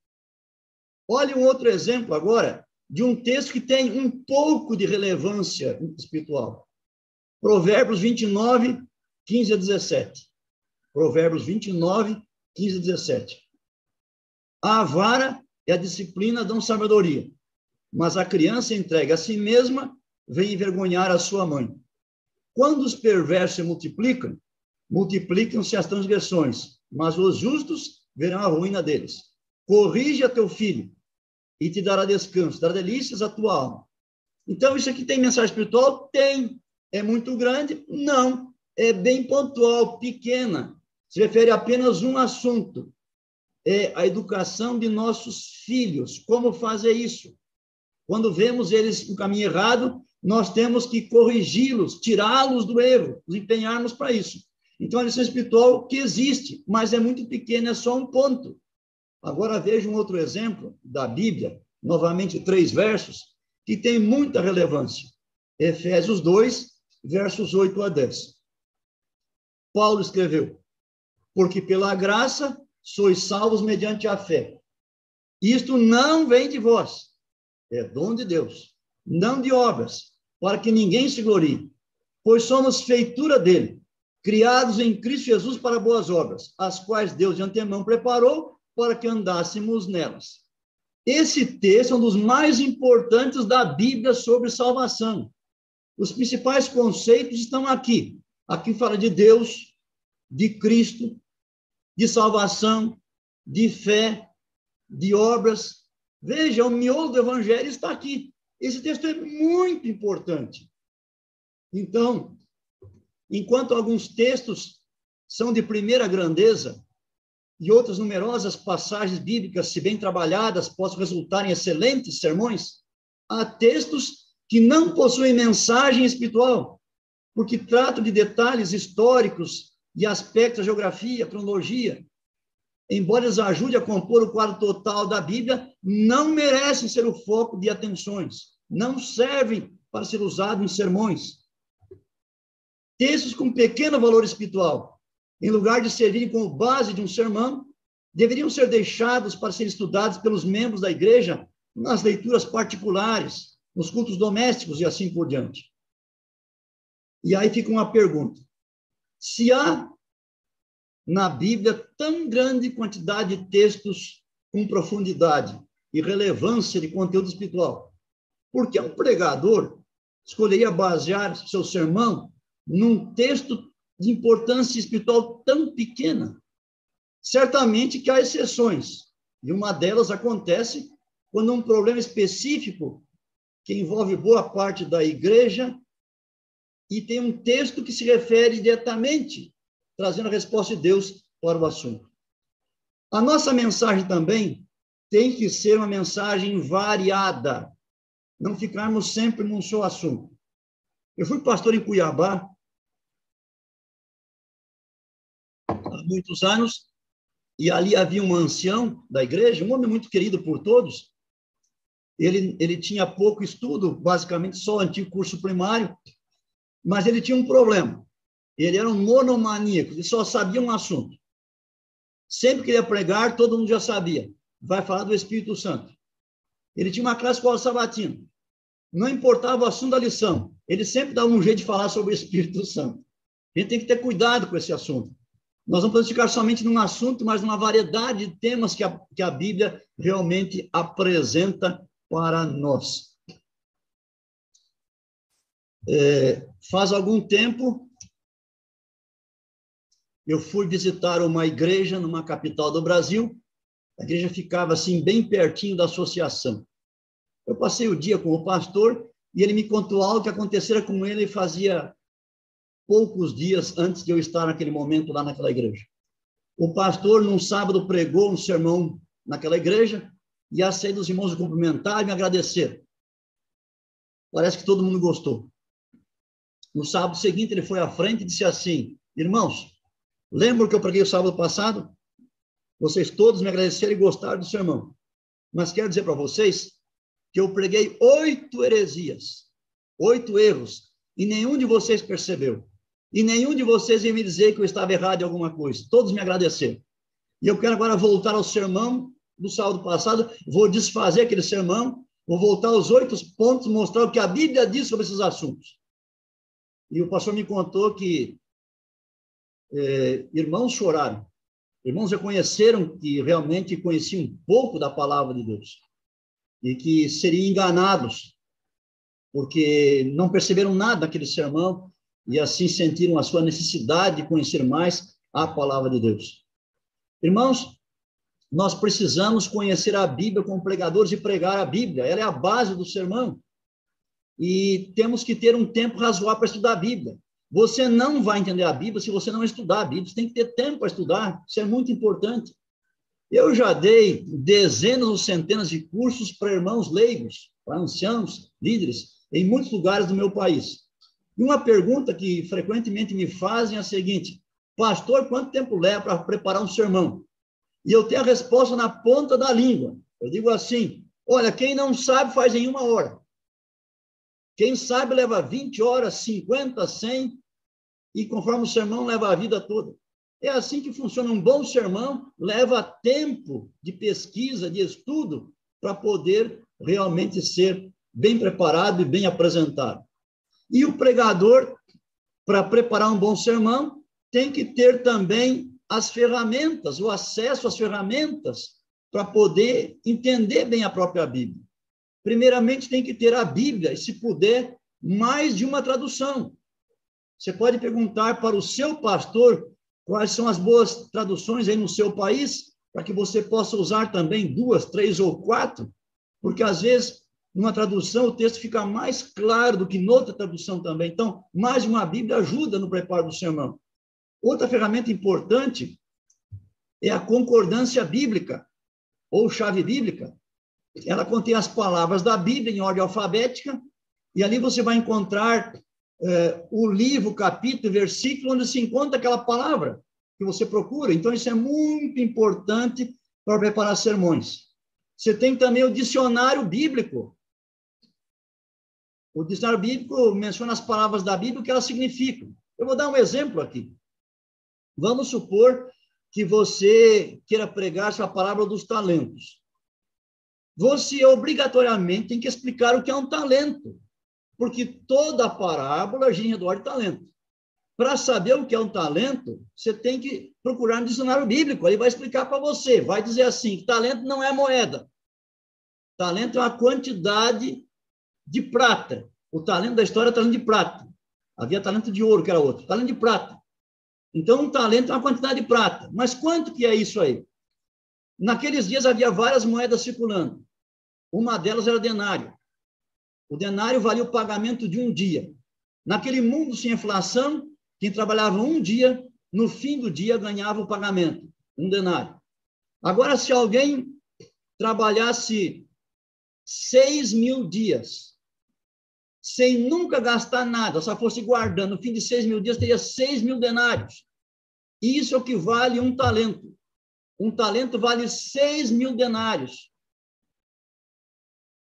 Olhe um outro exemplo agora de um texto que tem um pouco de relevância espiritual. Provérbios 29, 15 a 17. Provérbios 29, 15 a 17. A vara e a disciplina dão sabedoria, mas a criança entregue a si mesma vem envergonhar a sua mãe. Quando os perversos se multiplicam, multiplicam-se as transgressões, mas os justos verão a ruína deles. Corrige a teu filho, e te dará descanso, dará delícias à tua alma. Então, isso aqui tem mensagem espiritual? Tem. É muito grande? Não. É bem pontual, pequena. Se refere a apenas um assunto. É a educação de nossos filhos. Como fazer isso? Quando vemos eles no caminho errado, nós temos que corrigi-los, tirá-los do erro, nos empenharmos para isso. Então, a lição espiritual que existe, mas é muito pequena, é só um ponto. Agora veja um outro exemplo da Bíblia, novamente três versos, que tem muita relevância. Efésios 2, versos 8 a 10. Paulo escreveu: Porque pela graça sois salvos mediante a fé. Isto não vem de vós, é dom de Deus, não de obras, para que ninguém se glorie, pois somos feitura dele, criados em Cristo Jesus para boas obras, as quais Deus de antemão preparou para que andássemos nelas. Esse texto é um dos mais importantes da Bíblia sobre salvação. Os principais conceitos estão aqui. Aqui fala de Deus, de Cristo, de salvação, de fé, de obras. Veja, o miolo do evangelho está aqui. Esse texto é muito importante. Então, enquanto alguns textos são de primeira grandeza e outras numerosas passagens bíblicas, se bem trabalhadas, possam resultar em excelentes sermões, há textos que não possuem mensagem espiritual, porque tratam de detalhes históricos e aspectos da geografia, cronologia, embora eles ajudem a compor o quadro total da Bíblia, não merecem ser o foco de atenções, não servem para ser usados em sermões. Textos com pequeno valor espiritual, em lugar de servirem como base de um sermão, deveriam ser deixados para ser estudados pelos membros da igreja nas leituras particulares, nos cultos domésticos e assim por diante. E aí fica uma pergunta: se há na Bíblia tão grande quantidade de textos com profundidade e relevância de conteúdo espiritual, por que um pregador escolheria basear seu sermão num texto de importância espiritual tão pequena? Certamente que há exceções, e uma delas acontece quando um problema específico que envolve boa parte da igreja e tem um texto que se refere diretamente, trazendo a resposta de Deus para o assunto. A nossa mensagem também tem que ser uma mensagem variada, não ficarmos sempre num só assunto. Eu fui pastor em Cuiabá muitos anos, e ali havia um ancião da igreja, um homem muito querido por todos. Ele, ele tinha pouco estudo, basicamente só o antigo curso primário, mas ele tinha um problema. Ele era um monomaníaco, ele só sabia um assunto. Sempre que ele ia pregar, todo mundo já sabia. Vai falar do Espírito Santo. Ele tinha uma classe escola sabatina. Não importava o assunto da lição, ele sempre dava um jeito de falar sobre o Espírito Santo. A gente tem que ter cuidado com esse assunto. Nós não podemos ficar somente num assunto, mas numa variedade de temas que a, que a Bíblia realmente apresenta para nós. É, faz algum tempo, eu fui visitar uma igreja numa capital do Brasil. A igreja ficava assim, bem pertinho da associação. Eu passei o dia com o pastor e ele me contou algo que acontecera com ele fazia poucos dias antes de eu estar naquele momento lá naquela igreja. O pastor, num sábado, pregou um sermão naquela igreja e a saída dos irmãos me cumprimentaram e me agradeceram. Parece que todo mundo gostou. No sábado seguinte, ele foi à frente e disse assim: Irmãos, lembram que eu preguei o sábado passado? Vocês todos me agradeceram e gostaram do sermão. Mas quero dizer para vocês que eu preguei oito heresias, oito erros, e nenhum de vocês percebeu. E nenhum de vocês ia me dizer que eu estava errado em alguma coisa. Todos me agradeceram. E eu quero agora voltar ao sermão do sábado passado, vou desfazer aquele sermão, vou voltar aos oito pontos, mostrar o que a Bíblia diz sobre esses assuntos. E o pastor me contou que é, irmãos choraram. Irmãos reconheceram que realmente conheciam um pouco da palavra de Deus e que seriam enganados porque não perceberam nada daquele sermão e assim sentiram a sua necessidade de conhecer mais a palavra de Deus. Irmãos, nós precisamos conhecer a Bíblia como pregadores e pregar a Bíblia. Ela é a base do sermão e temos que ter um tempo razoável para estudar a Bíblia. Você não vai entender a Bíblia se você não estudar a Bíblia. Você tem que ter tempo para estudar. Isso é muito importante. Eu já dei dezenas ou centenas de cursos para irmãos leigos, para anciãos, líderes, em muitos lugares do meu país. E uma pergunta que frequentemente me fazem é a seguinte: Pastor, quanto tempo leva para preparar um sermão? E eu tenho a resposta na ponta da língua. Eu digo assim: Olha, quem não sabe faz em uma hora. Quem sabe leva 20 horas, 50, 100, e conforme o sermão leva a vida toda. É assim que funciona. Um bom sermão leva tempo de pesquisa, de estudo, para poder realmente ser bem preparado e bem apresentado. E o pregador, para preparar um bom sermão, tem que ter também as ferramentas, o acesso às ferramentas para poder entender bem a própria Bíblia. Primeiramente, tem que ter a Bíblia, e se puder, mais de uma tradução. Você pode perguntar para o seu pastor quais são as boas traduções aí no seu país, para que você possa usar também duas, três ou quatro, porque às vezes numa tradução o texto fica mais claro do que noutra tradução também. Então, mais uma Bíblia ajuda no preparo do sermão. Outra ferramenta importante é a concordância bíblica, ou chave bíblica. Ela contém as palavras da Bíblia em ordem alfabética, e ali você vai encontrar é, o livro, capítulo, versículo, onde se encontra aquela palavra que você procura. Então, isso é muito importante para preparar sermões. Você tem também o dicionário bíblico. O dicionário bíblico menciona as palavras da Bíblia, o que elas significam. Eu vou dar um exemplo aqui. Vamos supor que você queira pregar sua palavra dos talentos. Você obrigatoriamente tem que explicar o que é um talento porque toda parábola gira em redor de talento. Para saber o que é um talento, você tem que procurar no dicionário bíblico. Ele vai explicar para você. Vai dizer assim: talento não é moeda. Talento é uma quantidade de prata. O talento da história é talento de prata. Havia talento de ouro, que era outro. Talento de prata. Então, um talento é uma quantidade de prata. Mas quanto que é isso aí? Naqueles dias havia várias moedas circulando. Uma delas era denário. O denário valia o pagamento de um dia. Naquele mundo sem inflação, quem trabalhava um dia, no fim do dia ganhava o pagamento, um denário. Agora, se alguém trabalhasse seis mil dias, sem nunca gastar nada, só fosse guardando, no fim de seis mil dias, teria seis mil denários. Isso equivale a um talento. Um talento vale seis mil denários.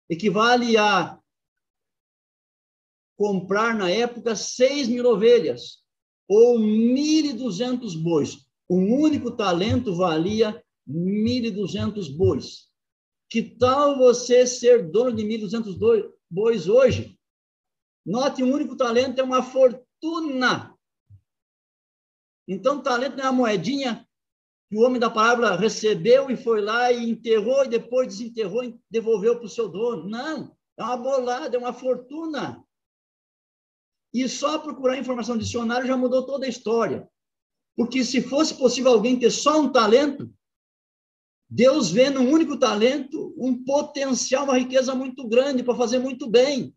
Equivale a comprar na época 6 mil ovelhas ou 1.200 bois. Um único talento valia 1.200 bois. Que tal você ser dono de 1.200 bois hoje? Note, um único talento é uma fortuna. Então, talento não é a moedinha que o homem da palavra recebeu e foi lá e enterrou e depois desenterrou e devolveu para o seu dono. Não, é uma bolada, é uma fortuna. E só procurar informação no dicionário já mudou toda a história. Porque se fosse possível alguém ter só um talento, Deus vê num único talento um potencial, uma riqueza muito grande para fazer muito bem.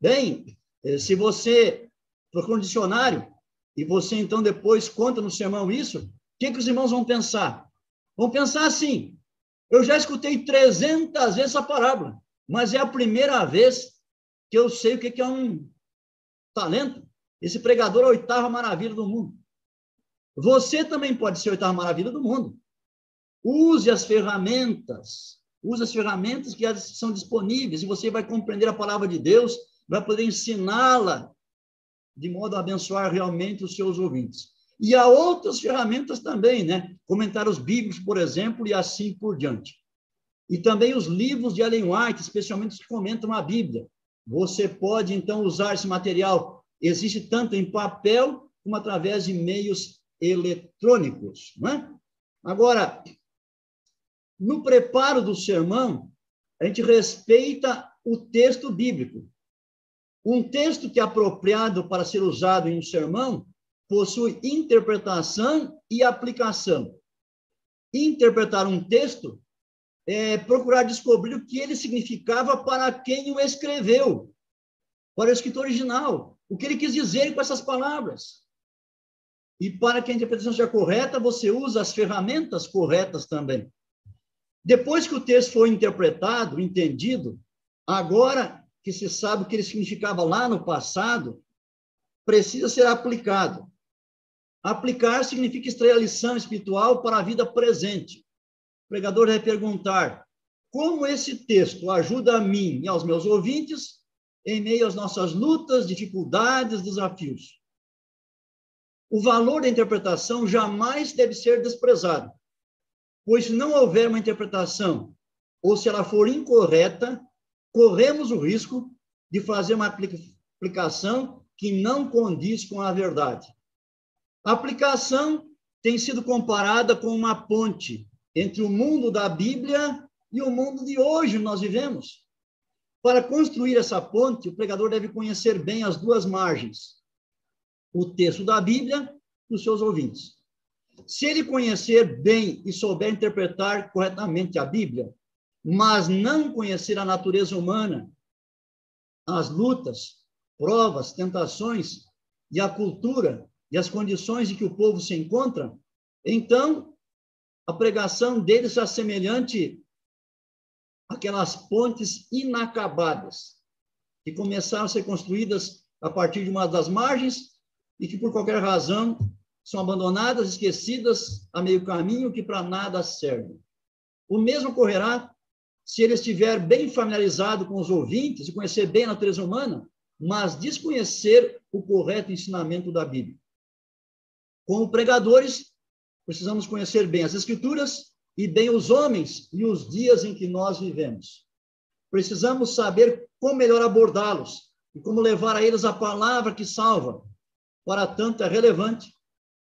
Bem, eh, se você procura um dicionário e você então depois conta no sermão isso, o que, que os irmãos vão pensar? Vão pensar assim: eu já escutei 300 vezes essa parábola, mas é a primeira vez que eu sei o que é um talento. Esse pregador é a oitava maravilha do mundo. Você também pode ser a oitava maravilha do mundo. Use as ferramentas, use as ferramentas que são disponíveis e você vai compreender a palavra de Deus, vai poder ensiná-la de modo a abençoar realmente os seus ouvintes. E há outras ferramentas também, né? Comentários bíblicos, por exemplo, e assim por diante. E também os livros de Ellen White, especialmente os que comentam a Bíblia. Você pode, então, usar esse material. Existe tanto em papel como através de meios eletrônicos. Não é? Agora, no preparo do sermão, a gente respeita o texto bíblico. Um texto que é apropriado para ser usado em um sermão possui interpretação e aplicação. Interpretar um texto é, procurar descobrir o que ele significava para quem o escreveu, para o escritor original, o que ele quis dizer com essas palavras. E para que a interpretação seja correta, você usa as ferramentas corretas também. Depois que o texto foi interpretado, entendido, agora que se sabe o que ele significava lá no passado, precisa ser aplicado. Aplicar significa extrair a lição espiritual para a vida presente. O pregador vai perguntar como esse texto ajuda a mim e aos meus ouvintes em meio às nossas lutas, dificuldades, desafios. O valor da interpretação jamais deve ser desprezado, pois se não houver uma interpretação, ou se ela for incorreta, corremos o risco de fazer uma aplicação que não condiz com a verdade. A aplicação tem sido comparada com uma ponte entre o mundo da Bíblia e o mundo de hoje nós vivemos. Para construir essa ponte, o pregador deve conhecer bem as duas margens, o texto da Bíblia e os seus ouvintes. Se ele conhecer bem e souber interpretar corretamente a Bíblia, mas não conhecer a natureza humana, as lutas, provas, tentações e a cultura e as condições em que o povo se encontra, então a pregação dele será semelhante àquelas pontes inacabadas que começaram a ser construídas a partir de uma das margens e que por qualquer razão são abandonadas, esquecidas a meio caminho que para nada servem. O mesmo ocorrerá se ele estiver bem familiarizado com os ouvintes e conhecer bem a natureza humana, mas desconhecer o correto ensinamento da Bíblia. Como pregadores, precisamos conhecer bem as Escrituras e bem os homens e os dias em que nós vivemos. Precisamos saber como melhor abordá-los e como levar a eles a palavra que salva. Para tanto, é relevante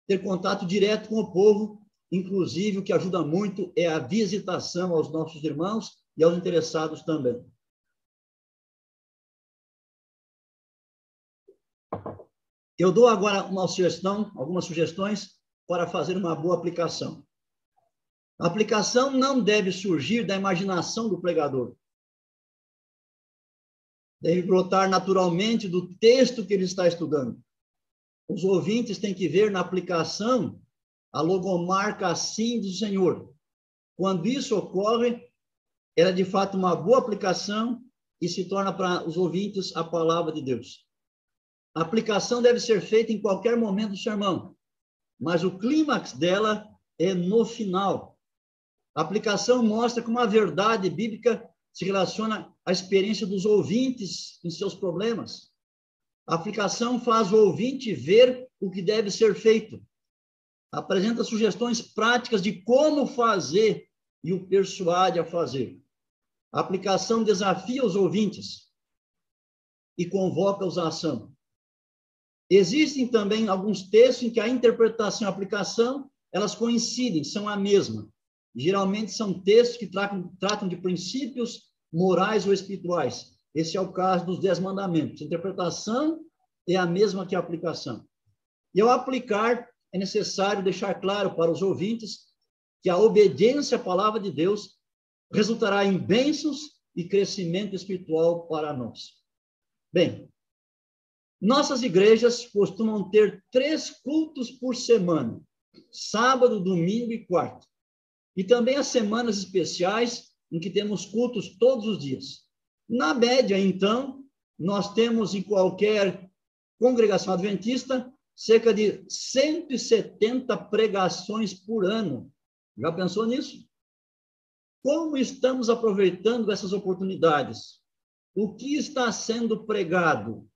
ter contato direto com o povo, inclusive o que ajuda muito é a visitação aos nossos irmãos e aos interessados também. Eu dou agora uma sugestão, algumas sugestões para fazer uma boa aplicação. A aplicação não deve surgir da imaginação do pregador. Deve brotar naturalmente do texto que ele está estudando. Os ouvintes têm que ver na aplicação a logomarca assim do Senhor. Quando isso ocorre, ela é de fato uma boa aplicação e se torna para os ouvintes a palavra de Deus. A aplicação deve ser feita em qualquer momento do sermão, mas o clímax dela é no final. A aplicação mostra como a verdade bíblica se relaciona à experiência dos ouvintes em seus problemas. A aplicação faz o ouvinte ver o que deve ser feito. Apresenta sugestões práticas de como fazer e o persuade a fazer. A aplicação desafia os ouvintes e convoca-os à ação. Existem também alguns textos em que a interpretação e a aplicação, elas coincidem, são a mesma. Geralmente são textos que tratam, tratam de princípios morais ou espirituais. Esse é o caso dos Dez Mandamentos. A interpretação é a mesma que a aplicação. E ao aplicar, é necessário deixar claro para os ouvintes que a obediência à palavra de Deus resultará em bênçãos e crescimento espiritual para nós. Bem, nossas igrejas costumam ter três cultos por semana: sábado, domingo e quarta. E também as semanas especiais, em que temos cultos todos os dias. Na média, então, nós temos em qualquer congregação adventista cerca de 170 pregações por ano. Já pensou nisso? Como estamos aproveitando essas oportunidades? O que está sendo pregado?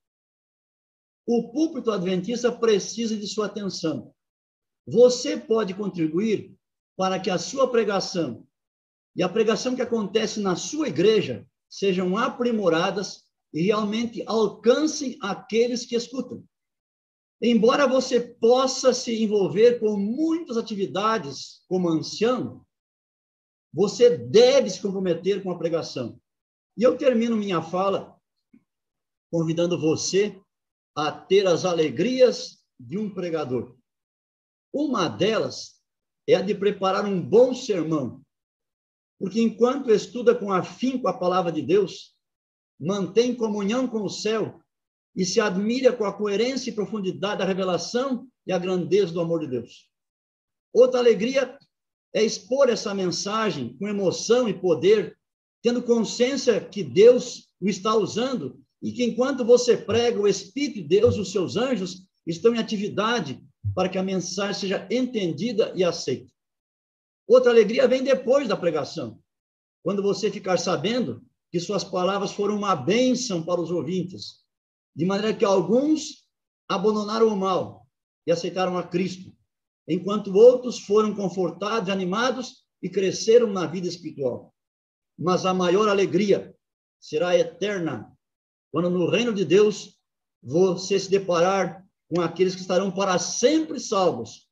O púlpito adventista precisa de sua atenção. Você pode contribuir para que a sua pregação e a pregação que acontece na sua igreja sejam aprimoradas e realmente alcancem aqueles que escutam. Embora você possa se envolver com muitas atividades como ancião, você deve se comprometer com a pregação. E eu termino minha fala convidando você a ter as alegrias de um pregador. Uma delas é a de preparar um bom sermão. Porque enquanto estuda com afinco a palavra de Deus, mantém comunhão com o céu e se admira com a coerência e profundidade da revelação e a grandeza do amor de Deus. Outra alegria é expor essa mensagem com emoção e poder, tendo consciência que Deus o está usando e que enquanto você prega, o Espírito de Deus, os seus anjos, estão em atividade para que a mensagem seja entendida e aceita. Outra alegria vem depois da pregação, quando você ficar sabendo que suas palavras foram uma bênção para os ouvintes, de maneira que alguns abandonaram o mal e aceitaram a Cristo, enquanto outros foram confortados, animados e cresceram na vida espiritual. Mas a maior alegria será eterna quando no reino de Deus você se deparar com aqueles que estarão para sempre salvos,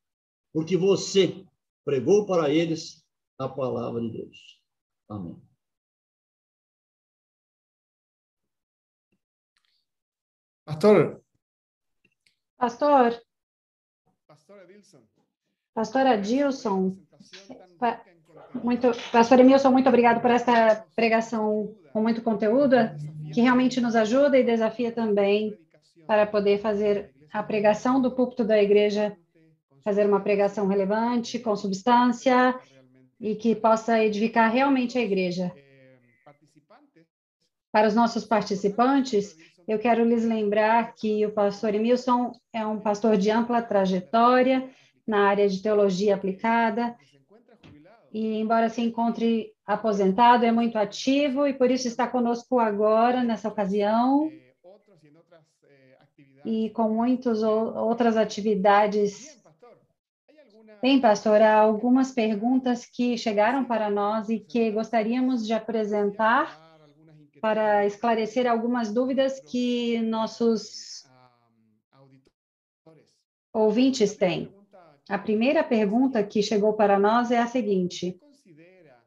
porque você pregou para eles a palavra de Deus. Amém. Pastor. Pastor. Pastora Dilson. Muito, Pastor Emilson, muito obrigado por esta pregação com muito conteúdo, que realmente nos ajuda e desafia também para poder fazer a pregação do púlpito da igreja, fazer uma pregação relevante, com substância e que possa edificar realmente a igreja. Para os nossos participantes, eu quero lhes lembrar que o pastor Emilson é um pastor de ampla trajetória na área de teologia aplicada. E, embora se encontre aposentado, é muito ativo e por isso está conosco agora, nessa ocasião, e com muitas outras atividades. Bem, pastor, há algumas perguntas que chegaram para nós e que gostaríamos de apresentar para esclarecer algumas dúvidas que nossos ouvintes têm. A primeira pergunta que chegou para nós é a seguinte: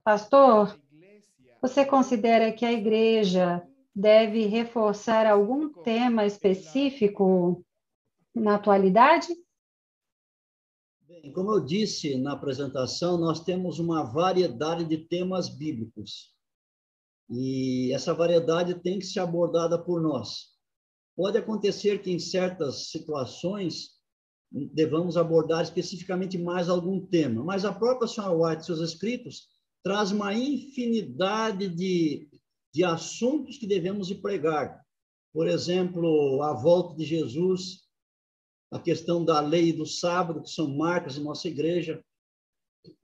Pastor, você considera que a igreja deve reforçar algum tema específico na atualidade? Bem, como eu disse na apresentação, nós temos uma variedade de temas bíblicos. E essa variedade tem que ser abordada por nós. Pode acontecer que em certas situações devamos abordar especificamente mais algum tema, mas a própria senhora White, seus escritos, traz uma infinidade de, de assuntos que devemos pregar. Por exemplo, a volta de Jesus, a questão da lei do sábado, que são marcas de nossa igreja,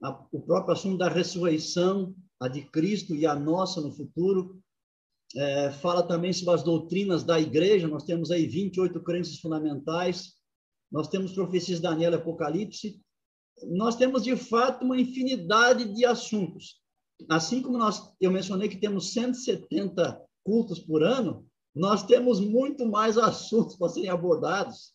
a, o próprio assunto da ressurreição, a de Cristo e a nossa no futuro. É, fala também sobre as doutrinas da igreja, nós temos aí 28 crenças fundamentais, nós temos profecias Daniel e Apocalipse, nós temos de fato uma infinidade de assuntos. Assim como nós, eu mencionei que temos 170 cultos por ano, nós temos muito mais assuntos para serem abordados.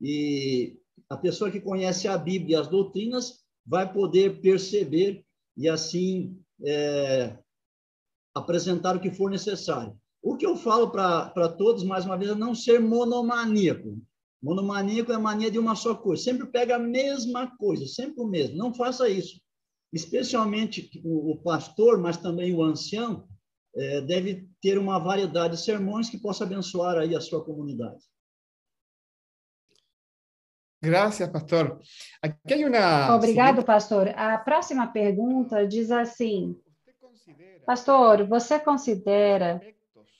E a pessoa que conhece a Bíblia e as doutrinas vai poder perceber e assim é, apresentar o que for necessário. O que eu falo para todos, mais uma vez, é não ser monomaníaco. Monomaníaco é a mania de uma só coisa. Sempre pega a mesma coisa, sempre o mesmo. Não faça isso. Especialmente o, o pastor, mas também o ancião, é, deve ter uma variedade de sermões que possa abençoar aí a sua comunidade. Graças, pastor. Aqui uma... Obrigado, pastor. A próxima pergunta diz assim: Pastor, você considera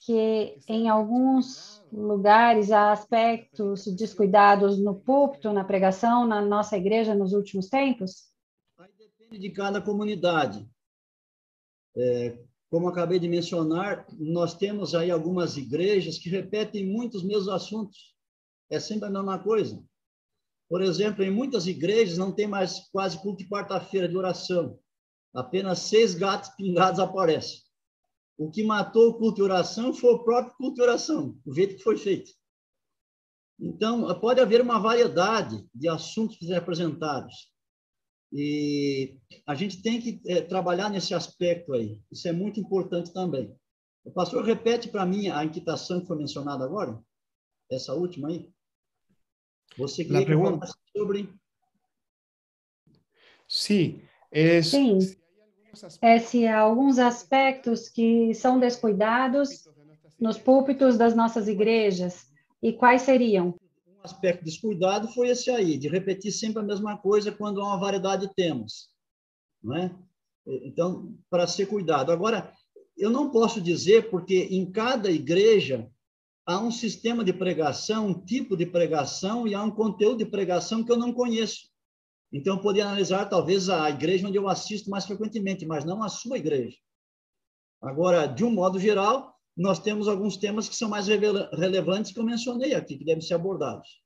que em alguns lugares há aspectos descuidados no púlpito, na pregação, na nossa igreja nos últimos tempos? Aí depende de cada comunidade. É, como acabei de mencionar, nós temos aí algumas igrejas que repetem muitos mesmos assuntos. É sempre a mesma coisa. Por exemplo, em muitas igrejas não tem mais quase culto de quarta-feira de oração. Apenas seis gatos pingados aparecem. O que matou o culto de oração foi o próprio culto de oração, o jeito que foi feito. Então, pode haver uma variedade de assuntos que apresentados. E a gente tem que é, trabalhar nesse aspecto aí. Isso é muito importante também. O pastor repete para mim a inquietação que foi mencionada agora, essa última aí. Você queria pergunta... sobre... Sim, é... Sim. É se há alguns aspectos que são descuidados nos púlpitos das nossas igrejas, e quais seriam? Um aspecto descuidado foi esse aí, de repetir sempre a mesma coisa quando há uma variedade de temas. Não é? Então, para ser cuidado. Agora, eu não posso dizer, porque em cada igreja há um sistema de pregação, um tipo de pregação e há um conteúdo de pregação que eu não conheço. Então, eu poderia analisar talvez a igreja onde eu assisto mais frequentemente, mas não a sua igreja. Agora, de um modo geral, nós temos alguns temas que são mais relevantes que eu mencionei aqui, que devem ser abordados.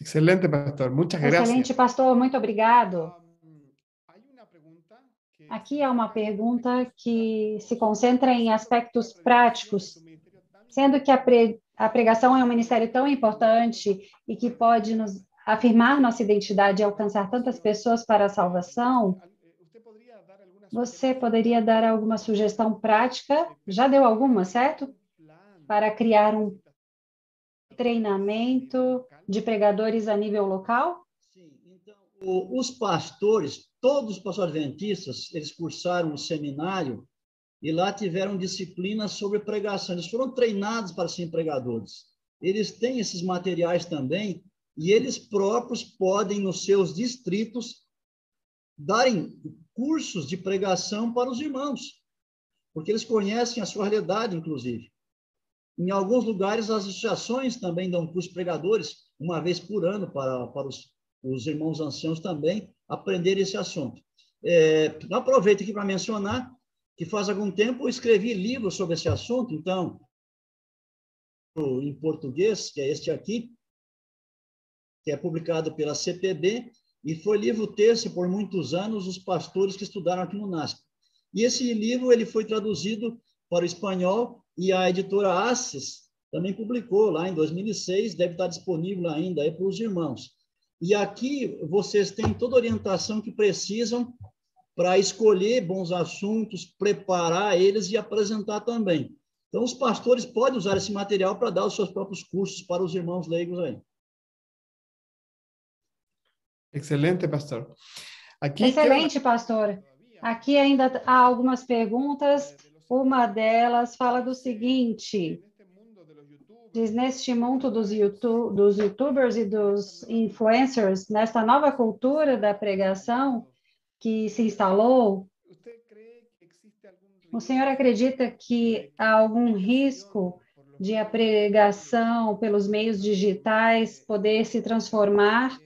Excelente, pastor. Muitas graças. Excelente, pastor. Muito obrigado. Aqui é uma pergunta que se concentra em aspectos práticos, sendo que a, pre, a pregação é um ministério tão importante e que pode nos afirmar nossa identidade e alcançar tantas pessoas para a salvação. Você poderia dar alguma sugestão prática? Já deu alguma, certo? Para criar um treinamento de pregadores a nível local? Sim, então, os pastores, todos os pastores adventistas, eles cursaram o seminário e lá tiveram disciplinas sobre pregação. Eles foram treinados para serem pregadores. Eles têm esses materiais também e eles próprios podem, nos seus distritos, darem cursos de pregação para os irmãos, porque eles conhecem a sua realidade, inclusive. Em alguns lugares, as associações também dão cursos pregadores, uma vez por ano, para, para os, os irmãos anciãos também aprender esse assunto. É, aproveito aqui para mencionar que faz algum tempo eu escrevi livros sobre esse assunto, então, em português, que é este aqui, que é publicado pela CPB, e foi livro terço por muitos anos os pastores que estudaram aqui no NASP. E esse livro ele foi traduzido para o espanhol e a editora Assis também publicou lá em 2006, deve estar disponível ainda aí para os irmãos. E aqui vocês têm toda a orientação que precisam para escolher bons assuntos, preparar eles e apresentar também. Então, os pastores podem usar esse material para dar os seus próprios cursos para os irmãos leigos aí. Excelente, pastor. Aqui Excelente, pastor. Aqui ainda há algumas perguntas. Uma delas fala do seguinte: diz neste mundo dos, YouTube, dos youtubers e dos influencers, nesta nova cultura da pregação, que se instalou, o senhor acredita que há algum risco de a pregação pelos meios digitais poder se transformar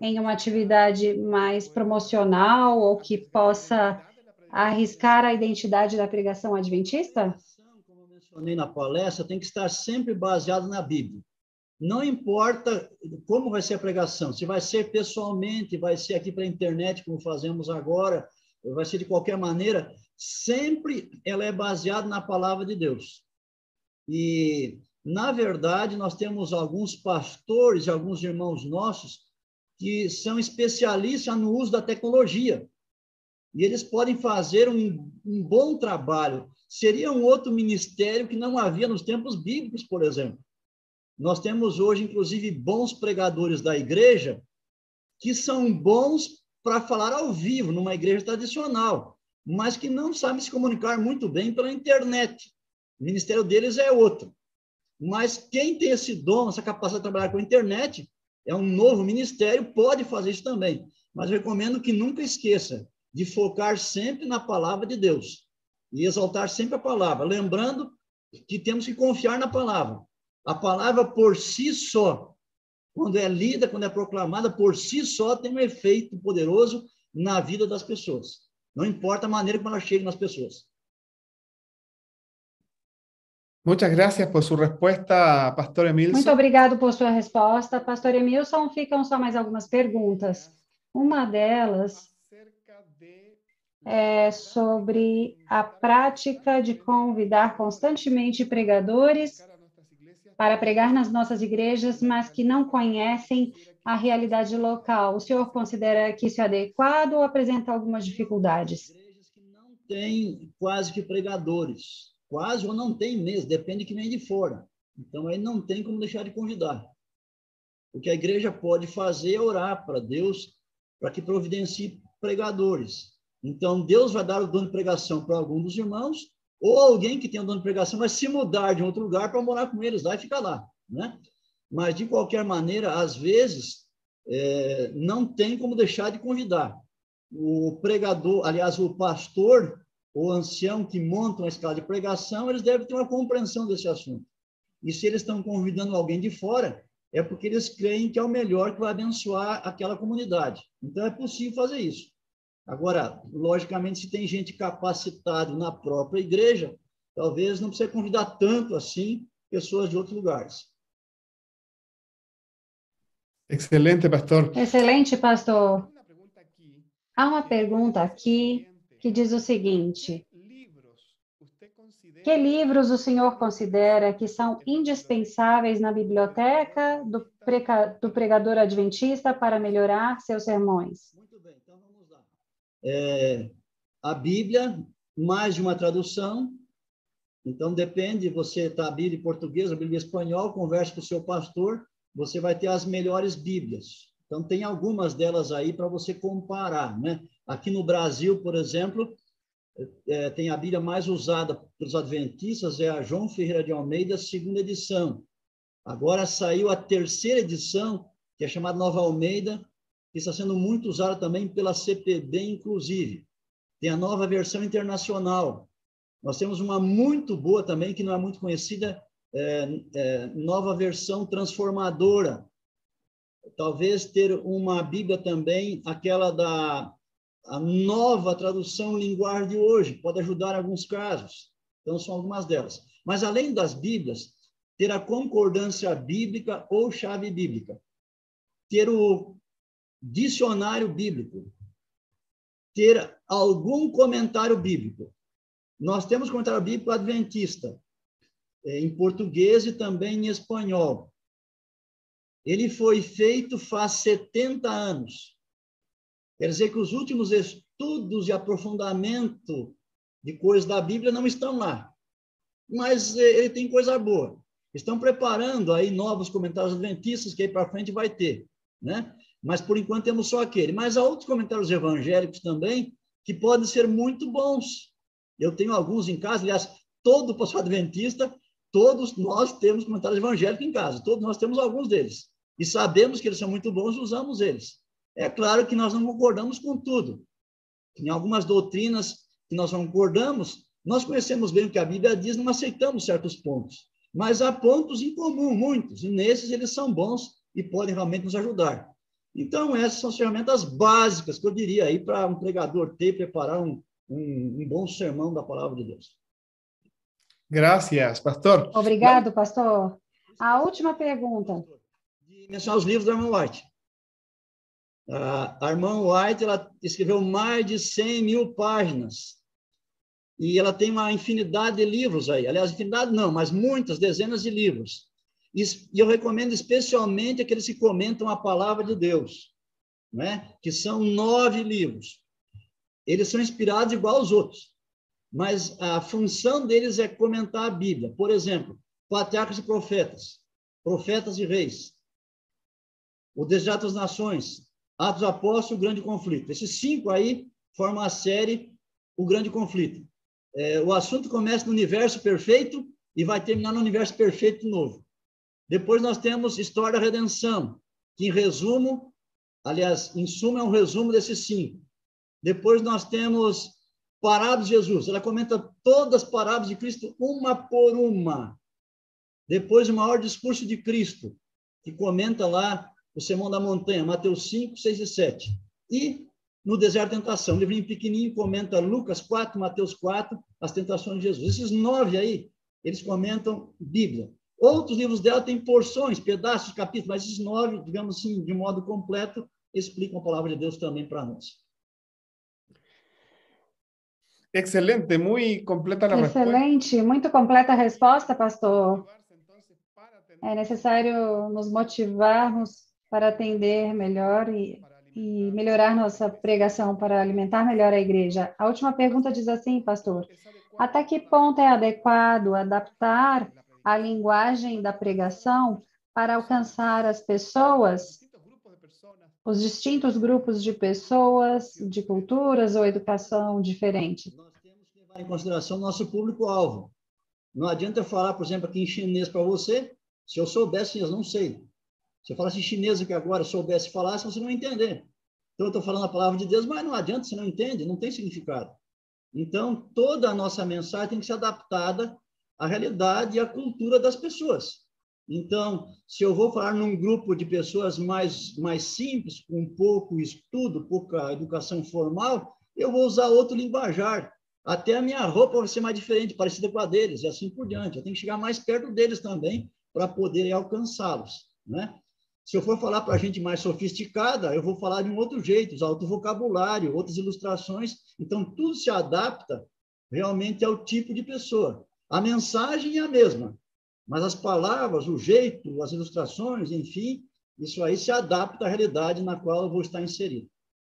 em uma atividade mais promocional ou que possa arriscar a identidade da pregação adventista? Como eu mencionei na palestra, tem que estar sempre baseado na Bíblia. Não importa como vai ser a pregação, se vai ser pessoalmente, vai ser aqui pela internet, como fazemos agora, vai ser de qualquer maneira, sempre ela é baseada na palavra de Deus. E, na verdade, nós temos alguns pastores e alguns irmãos nossos que são especialistas no uso da tecnologia. E eles podem fazer um, um bom trabalho. Seria um outro ministério que não havia nos tempos bíblicos, por exemplo. Nós temos hoje, inclusive, bons pregadores da igreja que são bons para falar ao vivo, numa igreja tradicional, mas que não sabem se comunicar muito bem pela internet. O ministério deles é outro. Mas quem tem esse dom, essa capacidade de trabalhar com a internet, é um novo ministério, pode fazer isso também. Mas recomendo que nunca esqueça de focar sempre na palavra de Deus e exaltar sempre a palavra, lembrando que temos que confiar na palavra. A palavra por si só, quando é lida, quando é proclamada, por si só tem um efeito poderoso na vida das pessoas. Não importa a maneira como ela chega nas pessoas. Muchas gracias por sua resposta, Pastor Emilson. Muito obrigado por sua resposta, Pastor Emilson. Ficam só mais algumas perguntas. Uma delas é sobre a prática de convidar constantemente pregadores para pregar nas nossas igrejas, mas que não conhecem a realidade local. O senhor considera que isso é adequado ou apresenta algumas dificuldades? Igrejas que não têm quase que pregadores, quase ou não tem mesmo, depende de quem vem de fora. Então aí não tem como deixar de convidar. O que a igreja pode fazer é orar para Deus para que providencie pregadores. Então Deus vai dar o dom de pregação para algum dos irmãos ou alguém que tem um dono de pregação vai se mudar de outro lugar para morar com eles lá e ficar lá, né? Mas, de qualquer maneira, às vezes, é, não tem como deixar de convidar. O pregador, aliás, o pastor ou ancião que montam a escala de pregação, eles devem ter uma compreensão desse assunto. E se eles estão convidando alguém de fora, é porque eles creem que é o melhor que vai abençoar aquela comunidade. Então, é possível fazer isso. Agora, logicamente, se tem gente capacitada na própria igreja, talvez não precise convidar tanto assim pessoas de outros lugares. Excelente, pastor. Excelente, pastor. Há uma pergunta aqui que diz o seguinte: Que livros o senhor considera que são indispensáveis na biblioteca do, do pregador adventista para melhorar seus sermões? Muito bem, então vamos lá. É, a Bíblia, mais de uma tradução. Então, depende, você está a Bíblia em português, a Bíblia em espanhol, converse com o seu pastor, você vai ter as melhores Bíblias. Então, tem algumas delas aí para você comparar, né? Aqui no Brasil, por exemplo, é, tem a Bíblia mais usada pelos adventistas, é a João Ferreira de Almeida, segunda edição. Agora saiu a terceira edição, que é chamada Nova Almeida, que está sendo muito usada também pela CPB, inclusive. Tem a nova versão internacional. Nós temos uma muito boa também, que não é muito conhecida, é, é, nova versão transformadora. Talvez ter uma Bíblia também, aquela da a nova tradução linguagem de hoje, pode ajudar em alguns casos. Então, são algumas delas. Mas, além das Bíblias, ter a concordância bíblica ou chave bíblica, ter o dicionário bíblico, ter algum comentário bíblico. Nós temos comentário bíblico adventista, é, em português e também em espanhol. Ele foi feito faz 70 anos. Quer dizer que os últimos estudos de aprofundamento de coisas da Bíblia não estão lá. Mas é, ele tem coisa boa. Estão preparando aí novos comentários adventistas que aí para frente vai ter, né? Mas por enquanto temos só aquele. Mas há outros comentários evangélicos também que podem ser muito bons. Eu tenho alguns em casa, aliás, todo pastor adventista, todos nós temos comentários evangélicos em casa, todos nós temos alguns deles. E sabemos que eles são muito bons e usamos eles. É claro que nós não concordamos com tudo. Em algumas doutrinas que nós não concordamos, nós conhecemos bem o que a Bíblia diz, não aceitamos certos pontos. Mas há pontos em comum, muitos, e nesses eles são bons e podem realmente nos ajudar. Então, essas são as ferramentas básicas que eu diria aí para um pregador ter, preparar um, um, um bom sermão da palavra de Deus. Graças, pastor. Obrigado, pastor. A última pergunta. De mencionar os livros da Irmã White. A irmã White ela escreveu mais de 100 mil páginas. E ela tem uma infinidade de livros aí. Aliás, infinidade não, mas muitas, dezenas de livros. E eu recomendo especialmente aqueles que comentam a palavra de Deus, né? que são nove livros. Eles são inspirados igual aos outros, mas a função deles é comentar a Bíblia. Por exemplo, Patriarcas e Profetas, Profetas e Reis, O Desejo das Nações, Atos Apóstolos, o Grande Conflito. Esses cinco aí formam a série O Grande Conflito. É, o assunto começa no universo perfeito e vai terminar no universo perfeito novo. Depois nós temos História da Redenção, que em resumo, aliás, em suma é um resumo desses cinco. Depois nós temos Parábolas de Jesus. Ela comenta todas as parábolas de Cristo, uma por uma. Depois o maior discurso de Cristo, que comenta lá o Sermão da Montanha, Mateus 5, 6 e 7. E no Deserto da Tentação, um livrinho pequenininho, comenta Lucas 4, Mateus 4, as tentações de Jesus. Esses nove aí, eles comentam Bíblia. Outros livros dela têm porções, pedaços, capítulos, mas esses nove, digamos assim, de modo completo, explicam a palavra de Deus também para nós. Excelente, muito completa a resposta. Excelente, muito completa a resposta, pastor. É necessário nos motivarmos para atender melhor e, e melhorar nossa pregação, para alimentar melhor a igreja. A última pergunta diz assim, pastor: até que ponto é adequado adaptar a linguagem da pregação para alcançar as pessoas, os distintos grupos de pessoas, de culturas ou educação diferente? Nós temos que levar em consideração nosso público-alvo. Não adianta eu falar, por exemplo, aqui em chinês para você, se eu soubesse, eu não sei. Se eu falasse chinês aqui agora, soubesse falar, você não entender. Então, eu estou falando a palavra de Deus, mas não adianta, você não entende, não tem significado. Então, toda a nossa mensagem tem que ser adaptada à realidade e à cultura das pessoas. Então, se eu vou falar num grupo de pessoas mais, mais simples, com pouco estudo, pouca educação formal, eu vou usar outro linguajar. Até a minha roupa vai ser mais diferente, parecida com a deles, e assim por diante. Eu tenho que chegar mais perto deles também para poder alcançá-los. Né? Se eu for falar para a gente mais sofisticada, eu vou falar de um outro jeito, usar outro vocabulário, outras ilustrações. Então, tudo se adapta realmente ao tipo de pessoa. A mensagem é a mesma, mas as palavras, o jeito, as ilustrações, enfim, isso aí se adapta à realidade na qual eu vou estar inserido.